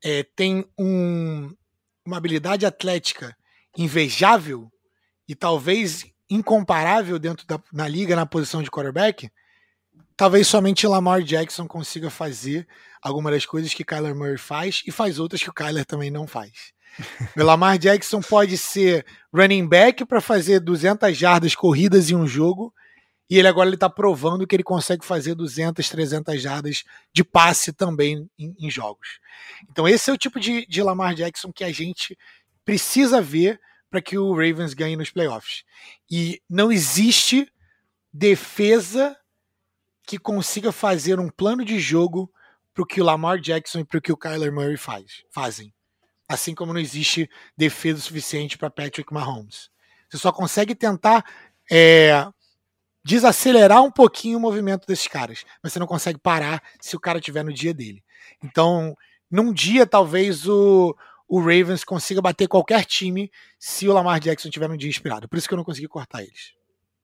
é, tem um, uma habilidade atlética invejável e talvez incomparável dentro da na liga na posição de quarterback, talvez somente Lamar Jackson consiga fazer algumas das coisas que Kyler Murray faz e faz outras que o Kyler também não faz. O Lamar Jackson pode ser running back para fazer 200 jardas corridas em um jogo e ele agora está provando que ele consegue fazer 200, 300 jardas de passe também em, em jogos. Então esse é o tipo de, de Lamar Jackson que a gente precisa ver para que o Ravens ganhe nos playoffs. E não existe defesa que consiga fazer um plano de jogo para o que o Lamar Jackson e para o que o Kyler Murray faz, fazem. Assim como não existe defesa suficiente para Patrick Mahomes. Você só consegue tentar é, desacelerar um pouquinho o movimento desses caras, mas você não consegue parar se o cara estiver no dia dele. Então, num dia, talvez o, o Ravens consiga bater qualquer time se o Lamar Jackson tiver um dia inspirado. Por isso que eu não consegui cortar eles.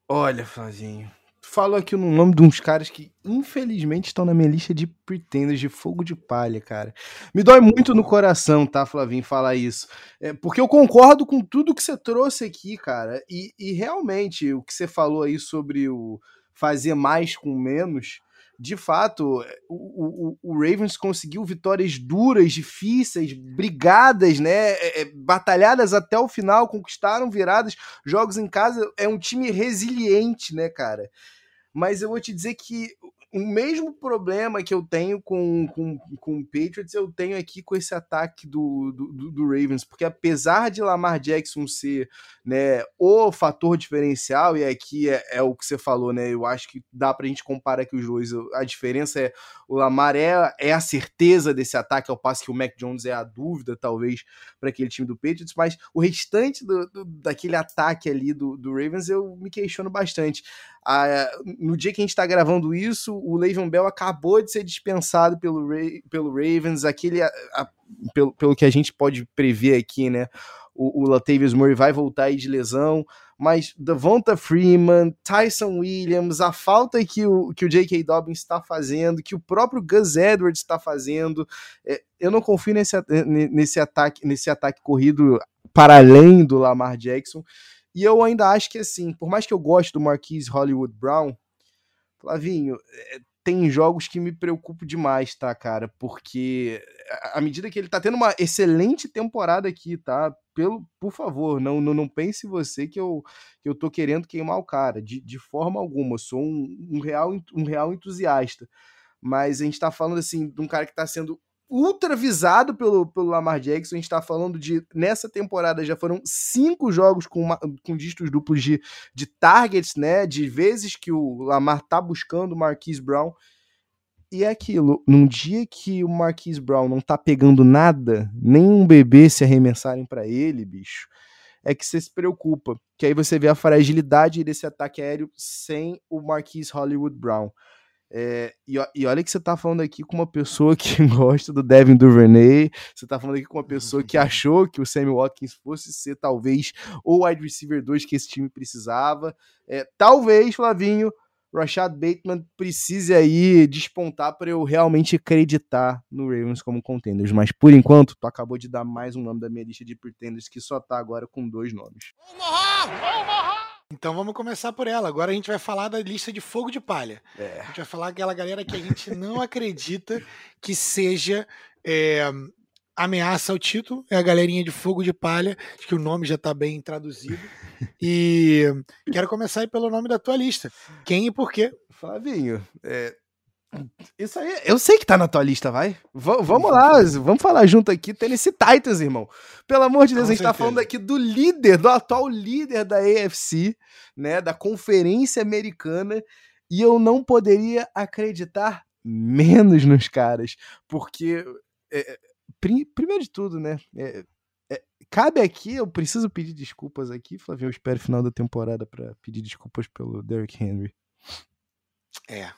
Olha, Flavinho, falo aqui no nome de uns caras que infelizmente estão na minha lista de pretenders de fogo de palha, cara. Me dói muito no coração, tá, Flavinho, falar isso. É, porque eu concordo com tudo que você trouxe aqui, cara. E, e realmente, o que você falou aí sobre o fazer mais com menos de fato, o, o, o, Ravens conseguiu vitórias duras, difíceis, brigadas, né? É, é, batalhadas até o final, conquistaram viradas, jogos em casa. É um time resiliente, né, cara? Mas eu vou te dizer que o mesmo problema que eu tenho com, com, com o Patriots, eu tenho aqui com esse ataque do, do, do, Ravens, porque apesar de Lamar Jackson ser né, o fator diferencial, e aqui é, é, o que você falou, né? Eu acho que dá pra gente comparar aqui os dois. A diferença é o Lamar é, é a certeza desse ataque, ao passo que o Mac Jones é a dúvida, talvez, para aquele time do Patriots, mas o restante do, do, daquele ataque ali do, do Ravens eu me questiono bastante. Ah, no dia que a gente está gravando isso, o Le'Veon Bell acabou de ser dispensado pelo, Ra pelo Ravens, aquele, a, a, pelo, pelo que a gente pode prever aqui, né? O, o Latavius Murray vai voltar aí de lesão, mas Devonta Freeman, Tyson Williams, a falta que o, que o J.K. Dobbins está fazendo, que o próprio Gus Edwards está fazendo, é, eu não confio nesse, nesse, ataque, nesse ataque corrido para além do Lamar Jackson. E eu ainda acho que, assim, por mais que eu goste do Marquise Hollywood Brown, Flavinho, é, tem jogos que me preocupam demais, tá, cara? Porque à medida que ele tá tendo uma excelente temporada aqui, tá? Pelo, por favor, não, não, não pense você que eu, que eu tô querendo queimar o cara, de, de forma alguma. Eu sou um, um, real, um real entusiasta. Mas a gente tá falando, assim, de um cara que tá sendo ultra visado pelo, pelo Lamar Jackson. A gente tá falando de, nessa temporada, já foram cinco jogos com, uma, com dígitos duplos de, de targets, né? De vezes que o Lamar tá buscando o Marquise Brown. E é aquilo, num dia que o Marquise Brown não tá pegando nada, nem um bebê se arremessarem para ele, bicho, é que você se preocupa. Que aí você vê a fragilidade desse ataque aéreo sem o Marquise Hollywood Brown. É, e, e, olha que você tá falando aqui com uma pessoa que gosta do Devin Duvernay, você tá falando aqui com uma pessoa que achou que o Sammy Watkins fosse ser talvez o wide receiver 2 que esse time precisava. É, talvez, Flavinho, Rashad Bateman precise aí despontar para eu realmente acreditar no Ravens como contenders. Mas por enquanto, tu acabou de dar mais um nome da minha lista de pretenders que só tá agora com dois nomes. Omaha! Omaha! Então vamos começar por ela. Agora a gente vai falar da lista de fogo de palha. É. A gente vai falar aquela galera que a gente não acredita que seja é, ameaça ao título. É a galerinha de fogo de palha, que o nome já está bem traduzido. E quero começar aí pelo nome da tua lista. Quem e por quê? Flavinho, é, isso aí, eu sei que tá na tua lista, vai. V vamos lá, vamos falar junto aqui, Tennessee Titans, irmão. Pelo amor de Deus, Com a gente tá certeza. tá falando aqui do líder, do atual líder da AFC, né, da Conferência Americana, e eu não poderia acreditar menos nos caras, porque, é, prim primeiro de tudo, né, é, é, cabe aqui, eu preciso pedir desculpas aqui, Flavio, eu espero final da temporada para pedir desculpas pelo Derrick Henry. É.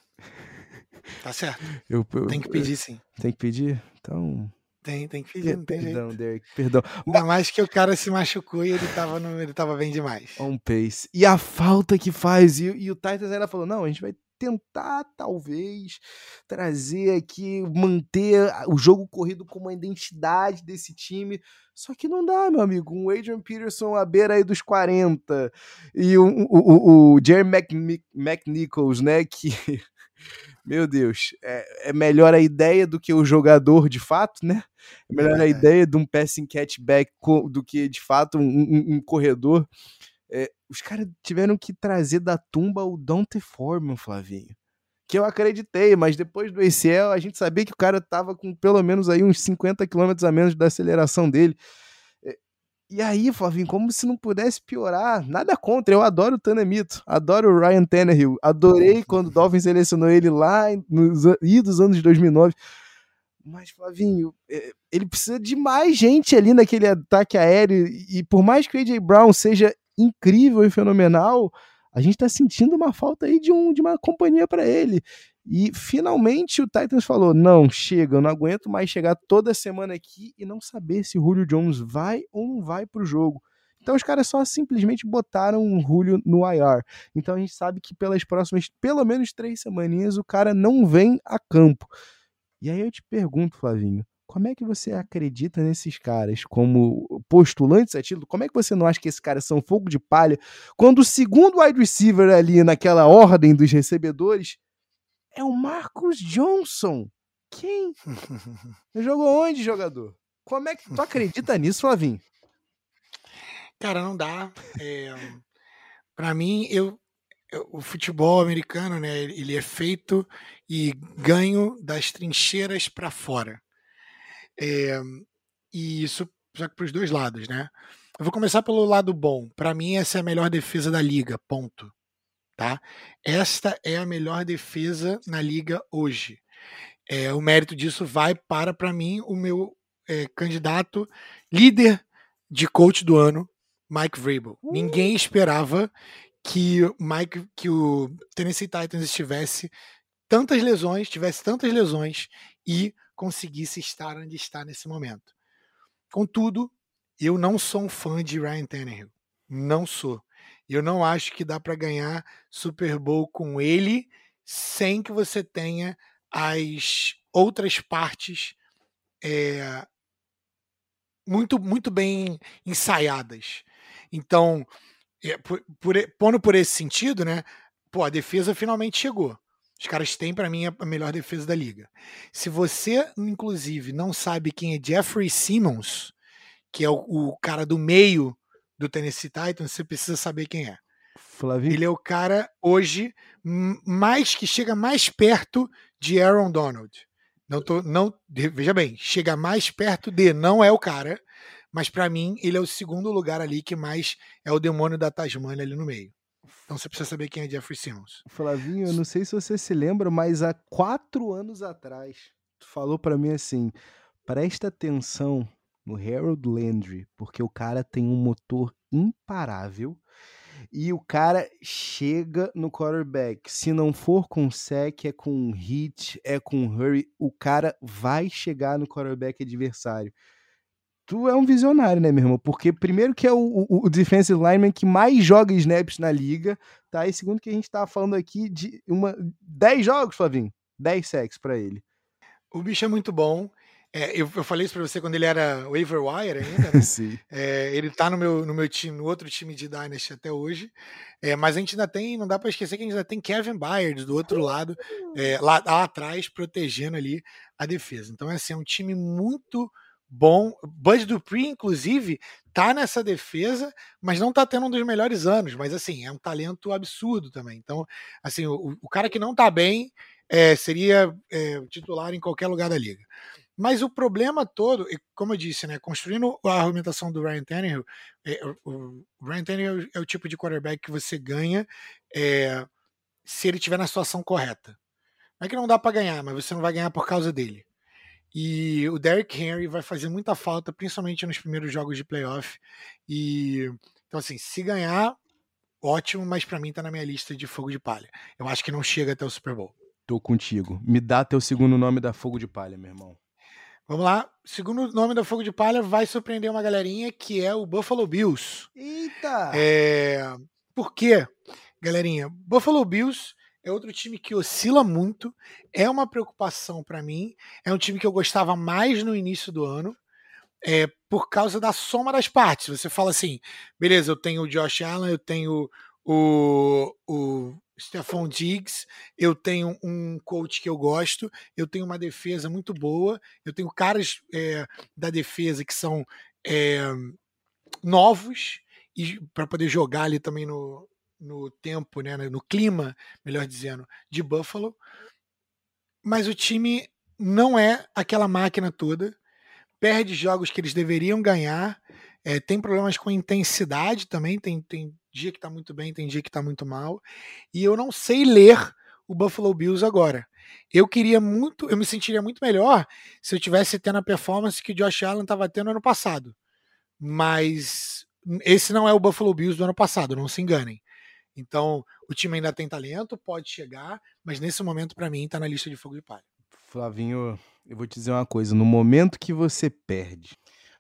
Tá certo. Eu, eu, tem que pedir, sim. Tem que pedir? Então. Tem, tem que pedir. perdão, Derek, perdão. Ainda mais que o cara se machucou e ele tava, no, ele tava bem demais. On pace. E a falta que faz. E, e o Titans ainda falou: não, a gente vai tentar, talvez, trazer aqui, manter o jogo corrido como a identidade desse time. Só que não dá, meu amigo. Um Adrian Peterson à beira aí dos 40 e o, o, o, o Jerry McNichols, né? Que meu Deus, é, é, melhor a ideia do que o jogador de fato, né? É melhor é. a ideia de um passing catchback do que de fato um, um, um corredor. É, os caras tiveram que trazer da tumba o Dante Foreman, Flavinho. Que eu acreditei, mas depois do ACL a gente sabia que o cara tava com pelo menos aí uns 50 km a menos da aceleração dele. E aí, Flavinho, como se não pudesse piorar, nada contra, eu adoro o Tanemito, adoro o Ryan Tannehill, adorei quando o Dolphins selecionou ele lá nos idos anos 2009, Mas, Flavinho, é, ele precisa de mais gente ali naquele ataque aéreo. E por mais que o A.J. Brown seja incrível e fenomenal, a gente está sentindo uma falta aí de, um, de uma companhia para ele. E finalmente o Titans falou: não, chega, eu não aguento mais chegar toda semana aqui e não saber se Julio Jones vai ou não vai para o jogo. Então os caras só simplesmente botaram o Julio no IR. Então a gente sabe que pelas próximas pelo menos três semaninhas o cara não vem a campo. E aí eu te pergunto, Flavinho, como é que você acredita nesses caras como postulantes a título? Como é que você não acha que esses caras são fogo de palha quando o segundo wide receiver ali naquela ordem dos recebedores é o Marcus Johnson? Quem? Jogou onde, jogador? Como é que tu acredita nisso, Flavinho? Cara, não dá. É, para mim, eu, o futebol americano, né, ele é feito e ganho das trincheiras para fora. É, e isso só que para os dois lados, né? Eu vou começar pelo lado bom. Para mim, essa é a melhor defesa da liga. Ponto. Tá? Esta é a melhor defesa na liga hoje. É, o mérito disso vai para, para mim, o meu é, candidato líder de coach do ano, Mike Vrabel. Uh. Ninguém esperava que Mike, que o Tennessee Titans estivesse tantas lesões, tivesse tantas lesões e conseguisse estar onde está nesse momento. Contudo, eu não sou um fã de Ryan Tannehill. Não sou. Eu não acho que dá para ganhar Super Bowl com ele sem que você tenha as outras partes é, muito, muito bem ensaiadas. Então, é, por, por, pondo por esse sentido, né? Pô, a defesa finalmente chegou. Os caras têm, para mim, a melhor defesa da liga. Se você, inclusive, não sabe quem é Jeffrey Simmons, que é o, o cara do meio do Tennessee Titans, você precisa saber quem é. Flavinho. Ele é o cara hoje mais que chega mais perto de Aaron Donald. Não tô, não, veja bem, chega mais perto de, não é o cara, mas para mim ele é o segundo lugar ali que mais é o demônio da Tasmania ali no meio. Então você precisa saber quem é Jeffrey Simmons. Flavinho, eu não sei se você se lembra, mas há quatro anos atrás, tu falou para mim assim: presta atenção no Harold Landry, porque o cara tem um motor imparável e o cara chega no quarterback. Se não for com sec, é com hit, é com hurry, o cara vai chegar no quarterback adversário tu é um visionário, né, meu irmão? Porque primeiro que é o, o, o, defensive lineman que mais joga snaps na liga, tá? E segundo que a gente tá falando aqui de uma 10 jogos, Flavinho. 10 sacks para ele. O bicho é muito bom. É, eu, eu, falei isso pra você quando ele era waiver wire ainda, né? Sim. É, ele tá no meu, no meu time, no outro time de Dynasty até hoje. É, mas a gente ainda tem, não dá para esquecer que a gente ainda tem Kevin Byard do outro lado, é, lá, lá atrás, protegendo ali a defesa. Então, assim, é um time muito bom. Bud Dupree, inclusive, tá nessa defesa, mas não tá tendo um dos melhores anos. Mas assim, é um talento absurdo também. Então, assim, o, o cara que não tá bem é, seria é, titular em qualquer lugar da liga. Mas o problema todo, como eu disse, né, construindo a argumentação do Ryan Tannehill, é, o Ryan Tannehill é o tipo de quarterback que você ganha é, se ele estiver na situação correta. Não é que não dá para ganhar, mas você não vai ganhar por causa dele. E o Derrick Henry vai fazer muita falta, principalmente nos primeiros jogos de playoff. E então assim, se ganhar, ótimo, mas para mim tá na minha lista de fogo de palha. Eu acho que não chega até o Super Bowl. Tô contigo. Me dá teu segundo nome da fogo de palha, meu irmão. Vamos lá. Segundo nome da fogo de palha vai surpreender uma galerinha que é o Buffalo Bills. Eita! É... Por quê, galerinha? Buffalo Bills é outro time que oscila muito, é uma preocupação para mim. É um time que eu gostava mais no início do ano, é, por causa da soma das partes. Você fala assim, beleza, eu tenho o Josh Allen, eu tenho o, o Stephon Diggs, eu tenho um coach que eu gosto, eu tenho uma defesa muito boa, eu tenho caras é, da defesa que são é, novos e para poder jogar ali também no, no tempo, né, no clima, melhor dizendo, de Buffalo. Mas o time não é aquela máquina toda, perde jogos que eles deveriam ganhar, é, tem problemas com intensidade também, tem, tem dia que está muito bem, tem dia que está muito mal, e eu não sei ler o Buffalo Bills agora. Eu queria muito, eu me sentiria muito melhor se eu tivesse tendo a performance que o Josh Allen estava tendo ano passado. Mas esse não é o Buffalo Bills do ano passado, não se enganem. Então, o time ainda tem talento, pode chegar, mas nesse momento, para mim, está na lista de fogo de palha. Flavinho, eu vou te dizer uma coisa: no momento que você perde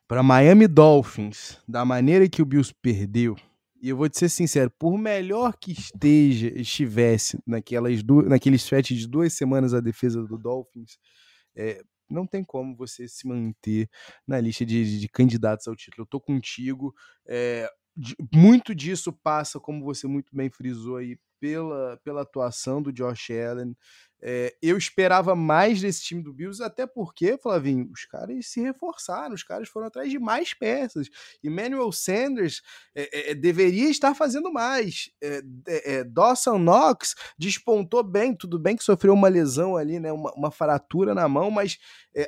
para Miami Dolphins, da maneira que o Bills perdeu, e eu vou te ser sincero, por melhor que esteja, estivesse naquelas duas, naquele stretch de duas semanas a defesa do Dolphins, é, não tem como você se manter na lista de, de, candidatos ao título. Eu tô contigo. É, de, muito disso passa, como você muito bem frisou aí, pela, pela atuação do Josh Allen. É, eu esperava mais desse time do Bills, até porque, Flavinho, os caras se reforçaram, os caras foram atrás de mais peças. Emmanuel Sanders é, é, deveria estar fazendo mais. Dawson Knox despontou bem, tudo bem que sofreu uma lesão ali, né, uma, uma fratura na mão, mas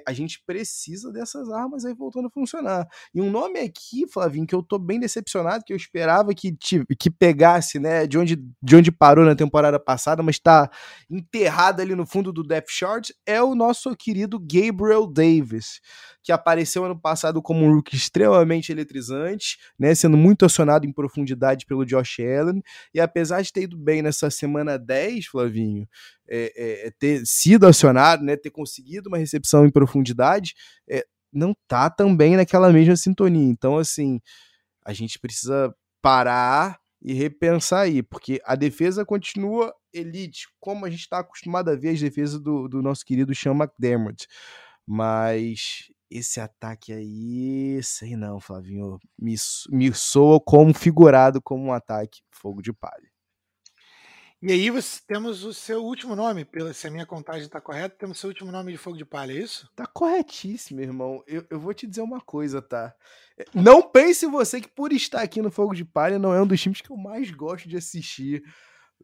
a gente precisa dessas armas aí voltando a funcionar. E um nome aqui, Flavinho, que eu tô bem decepcionado, que eu esperava que, que pegasse, né, de onde, de onde parou na temporada passada, mas está enterrado ali no fundo do depth chart é o nosso querido Gabriel Davis, que apareceu ano passado como um rookie extremamente eletrizante, né, sendo muito acionado em profundidade pelo Josh Allen, e apesar de ter ido bem nessa semana 10, Flavinho, é, é, é, ter sido acionado, né, ter conseguido uma recepção em profundidade, é, não tá também naquela mesma sintonia. Então, assim, a gente precisa parar e repensar aí, porque a defesa continua elite, como a gente está acostumado a ver as defesas do, do nosso querido Sean McDermott. Mas esse ataque aí, sei não, Flavinho, me, me soa como figurado como um ataque fogo de palha. E aí você, temos o seu último nome, pela, se a minha contagem está correta, temos o seu último nome de fogo de palha, é isso? Tá corretíssimo, irmão. Eu, eu vou te dizer uma coisa, tá? É, não pense você que por estar aqui no Fogo de Palha não é um dos times que eu mais gosto de assistir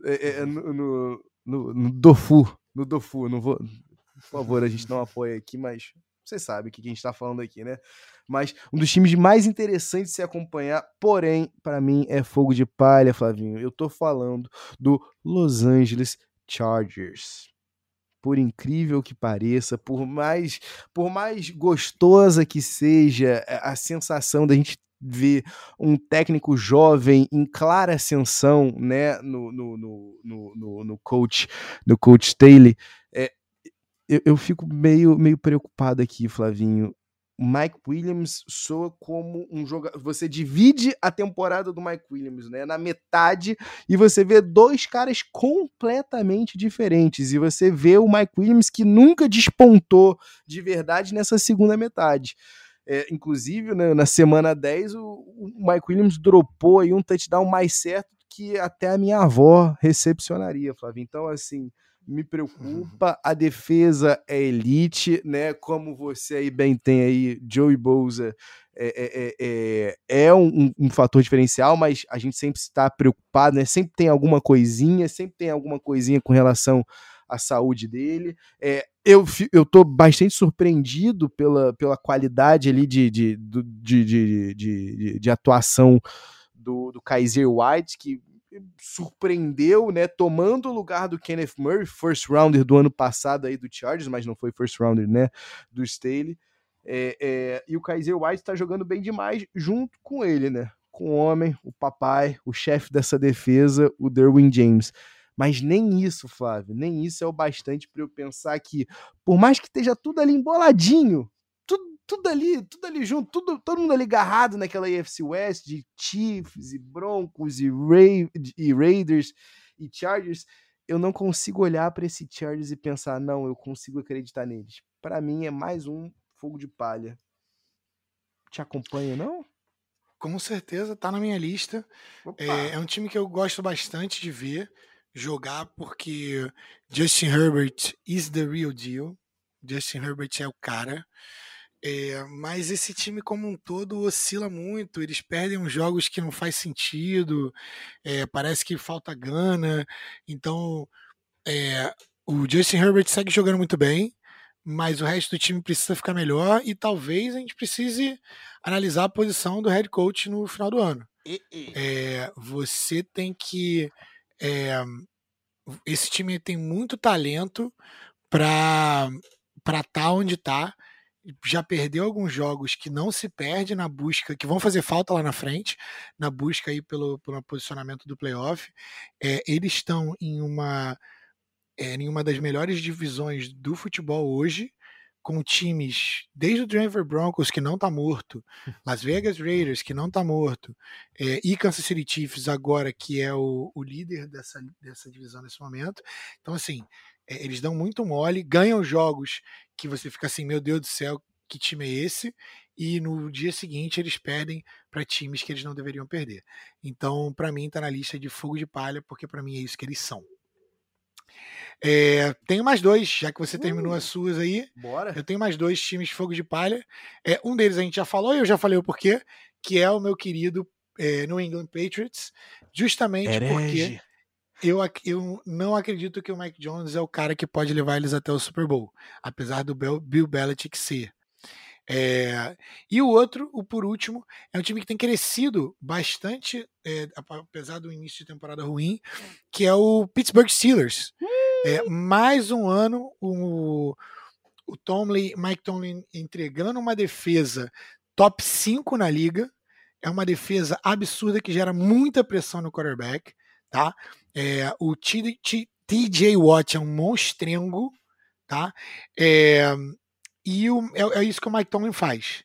é, é, no, no, no, no Dofu. No Dofu, não vou. Por favor, a gente não apoia aqui, mas você sabe o que a gente está falando aqui, né? Mas um dos times mais interessantes de se acompanhar, porém, para mim é fogo de palha, Flavinho. Eu tô falando do Los Angeles Chargers. Por incrível que pareça, por mais por mais gostosa que seja a sensação da gente ver um técnico jovem em clara ascensão, né, no, no, no, no, no coach, no coach Taylor, é, eu, eu fico meio, meio preocupado aqui, Flavinho. Mike Williams soa como um jogador. Você divide a temporada do Mike Williams, né? Na metade, e você vê dois caras completamente diferentes. E você vê o Mike Williams que nunca despontou de verdade nessa segunda metade. É, inclusive, né, na semana 10, o, o, Mike Williams dropou aí um touchdown mais certo que até a minha avó recepcionaria, Flávio. Então, assim, me preocupa. A defesa é elite, né? Como você aí bem tem aí, Joey Bosa é, é, é, é um, um, fator diferencial, mas a gente sempre está preocupado, né? Sempre tem alguma coisinha, sempre tem alguma coisinha com relação à saúde dele. É, eu, eu tô bastante surpreendido pela, pela qualidade ali de, de, de, de, de, atuação do, do Kaiser White, que surpreendeu, né, tomando o lugar do Kenneth Murray, first rounder do ano passado aí do Chargers, mas não foi first rounder, né, do Staley. É, é, e o Kaiser White está jogando bem demais junto com ele, né, com o homem, o papai, o chefe dessa defesa, o Derwin James. Mas nem isso, Flávio, nem isso é o bastante para eu pensar que, por mais que esteja tudo ali emboladinho, tudo, tudo ali, tudo ali junto, tudo, todo mundo ali agarrado naquela AFC West de Chiefs e Broncos e, Ra e Raiders e Chargers, eu não consigo olhar para esse Chargers e pensar, não, eu consigo acreditar neles. Para mim é mais um fogo de palha. Te acompanha, não? Com certeza, tá na minha lista. É, é, um time que eu gosto bastante de ver jogar porque Justin Herbert is the real deal. Justin Herbert é o cara. É, mas esse time como um todo oscila muito, eles perdem uns jogos que não faz sentido, é, parece que falta gana. Então, é, o Justin Herbert segue jogando muito bem, mas o resto do time precisa ficar melhor e talvez a gente precise analisar a posição do head coach no final do ano. É, você tem que é, esse time tem muito talento, para estar tá onde está. Já perdeu alguns jogos que não se perde na busca, que vão fazer falta lá na frente, na busca aí pelo, pelo posicionamento do playoff. É, eles estão em uma, é, em uma das melhores divisões do futebol hoje com times desde o Denver Broncos, que não tá morto, Las Vegas Raiders, que não tá morto, é, e Kansas City Chiefs agora, que é o, o líder dessa, dessa divisão nesse momento. Então, assim, é, eles dão muito mole, ganham jogos que você fica assim, meu Deus do céu, que time é esse? E no dia seguinte eles perdem para times que eles não deveriam perder. Então, para mim, tá na lista de fogo de palha, porque para mim é isso que eles são. É, tenho mais dois, já que você uh, terminou as suas aí. Bora. Eu tenho mais dois times de fogo de palha. É, um deles a gente já falou e eu já falei o porquê, que é o meu querido é, New England Patriots, justamente Herege. porque eu, eu não acredito que o Mike Jones é o cara que pode levar eles até o Super Bowl, apesar do Bill Belichick ser. É, e o outro, o por último, é um time que tem crescido bastante, é, apesar do início de temporada ruim, que é o Pittsburgh Steelers. É, mais um ano o, o Tomlin, Mike Tomlin entregando uma defesa top 5 na liga. É uma defesa absurda que gera muita pressão no quarterback. Tá? É, o TJ Watt é um monstrengo. Tá? É, e o, é, é isso que o Mike Tomlin faz.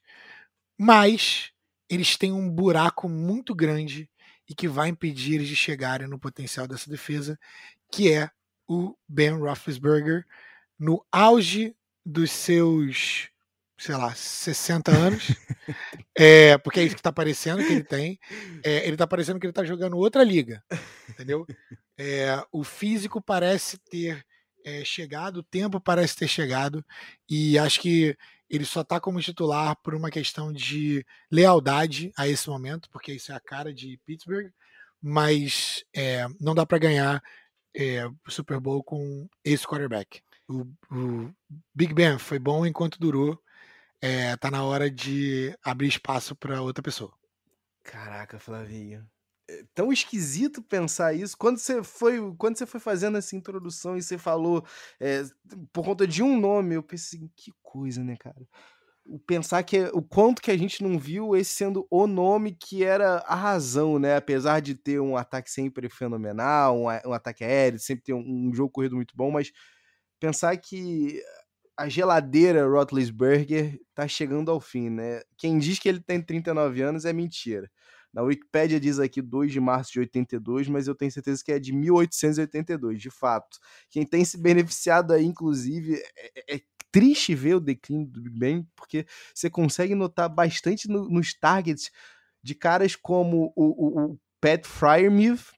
Mas eles têm um buraco muito grande e que vai impedir eles de chegarem no potencial dessa defesa, que é o Ben Roethlisberger no auge dos seus, sei lá, 60 anos. é, porque é isso que está parecendo que ele tem. É, ele está parecendo que ele está jogando outra liga, entendeu? É, o físico parece ter é, chegado, o tempo parece ter chegado, e acho que ele só está como titular por uma questão de lealdade a esse momento, porque isso é a cara de Pittsburgh, mas é, não dá para ganhar é, Super Bowl com esse quarterback. O, o, Big Ben foi bom enquanto durou. É, tá na hora de abrir espaço para outra pessoa. Caraca, Flavinho. É tão esquisito pensar isso. Quando você foi, quando você foi fazendo essa introdução e você falou é, por conta de um nome, eu pensei, assim, que coisa, né, cara? Pensar que o quanto que a gente não viu esse sendo o nome que era a razão, né? Apesar de ter um ataque sempre fenomenal, um, um ataque aéreo, sempre ter um, um, jogo corrido muito bom, mas pensar que a geladeira Roethlisberger tá chegando ao fim, né? Quem diz que ele tem 39 anos é mentira. Na Wikipedia diz aqui 2 de março de 82, mas eu tenho certeza que é de 1882, de fato. Quem tem se beneficiado aí, inclusive, é, é triste ver o declínio do Big porque você consegue notar bastante no, nos targets de caras como o, o, o Pat Fryermuth,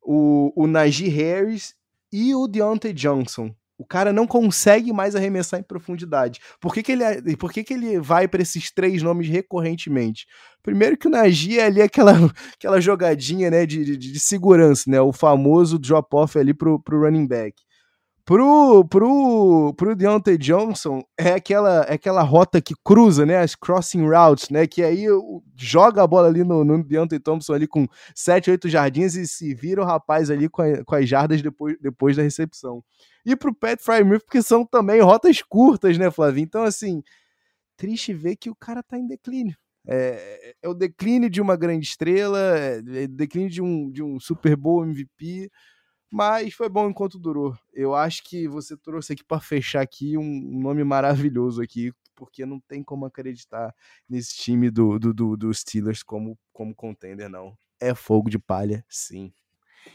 o, o Najee Harris e o Deontay Johnson. O cara não consegue mais arremessar em profundidade. Por que, que ele, por que, que ele vai para esses três nomes recorrentemente? Primeiro que o Najee é ali aquela, aquela jogadinha né, de, de, de segurança, né? O famoso drop-off ali pro, pro running back. Pro, pro, pro Deontay Johnson, é aquela, é aquela rota que cruza, né? As crossing routes, né? Que aí joga a bola ali no, no Deontay Thompson ali com 7, 8 jardins e se vira o rapaz ali com, a, com as jardas depois, depois da recepção. E pro Pat Frymouth, porque são também rotas curtas, né, Flavio? Então, assim, triste ver que o cara tá em declínio. É, é o declínio de uma grande estrela, é, é declínio de um, de um Super Bowl MVP mas foi bom enquanto durou. Eu acho que você trouxe aqui para fechar aqui um nome maravilhoso aqui, porque não tem como acreditar nesse time do, do, do, do Steelers como, como contender, não. É fogo de palha, sim.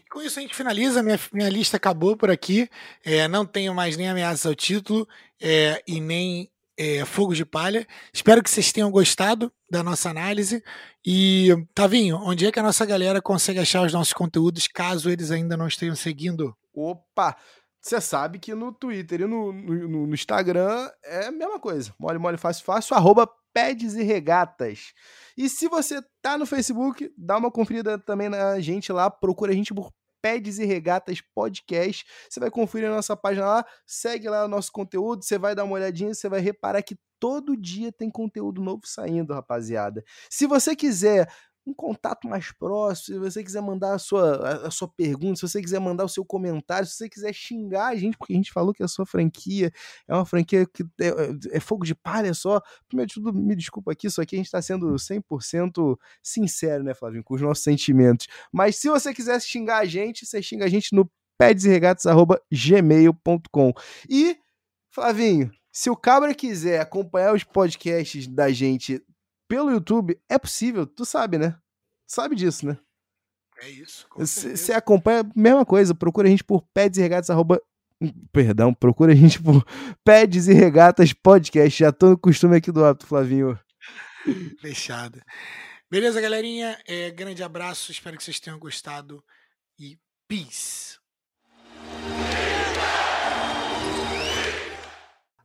Com isso a gente finaliza, minha, minha lista acabou por aqui. É, não tenho mais nem ameaças ao título é, e nem é, Fogo de Palha. Espero que vocês tenham gostado da nossa análise. E, Tavinho, onde é que a nossa galera consegue achar os nossos conteúdos, caso eles ainda não estejam seguindo? Opa! Você sabe que no Twitter e no, no, no, Instagram é a mesma coisa. Mole, mole, fácil, fácil, arroba pedes e regatas. E se você tá no Facebook, dá uma conferida também na gente lá, procura a gente por Pedes e Regatas Podcast. Você vai conferir a nossa página lá, segue lá o nosso conteúdo, você vai dar uma olhadinha, você vai reparar que todo dia tem conteúdo novo saindo, rapaziada. Se você quiser um contato mais próximo, se você quiser mandar a sua, a, sua pergunta, se você quiser mandar o seu comentário, se você quiser xingar a gente, porque a gente falou que a sua franquia é uma franquia que é, é, é fogo de palha só. Primeiro de tudo, me desculpa aqui, só que a gente está sendo 100% sincero, né, Flavinho, com os nossos sentimentos. Mas se você quiser xingar a gente, você xinga a gente no pedesregatas.gmail.com. E, Flavinho, se o Cabra quiser acompanhar os podcasts da gente pelo YouTube, é possível, tu sabe, né? Sabe disso, né? É isso. Você acompanha a mesma coisa, procura a gente por Peds e Regatas, arroba... Perdão, procura a gente por Peds e Regatas Podcast. Já tô no costume aqui do hábito, Flavinho. Fechado. Beleza, galerinha? É, grande abraço, espero que vocês tenham gostado e peace.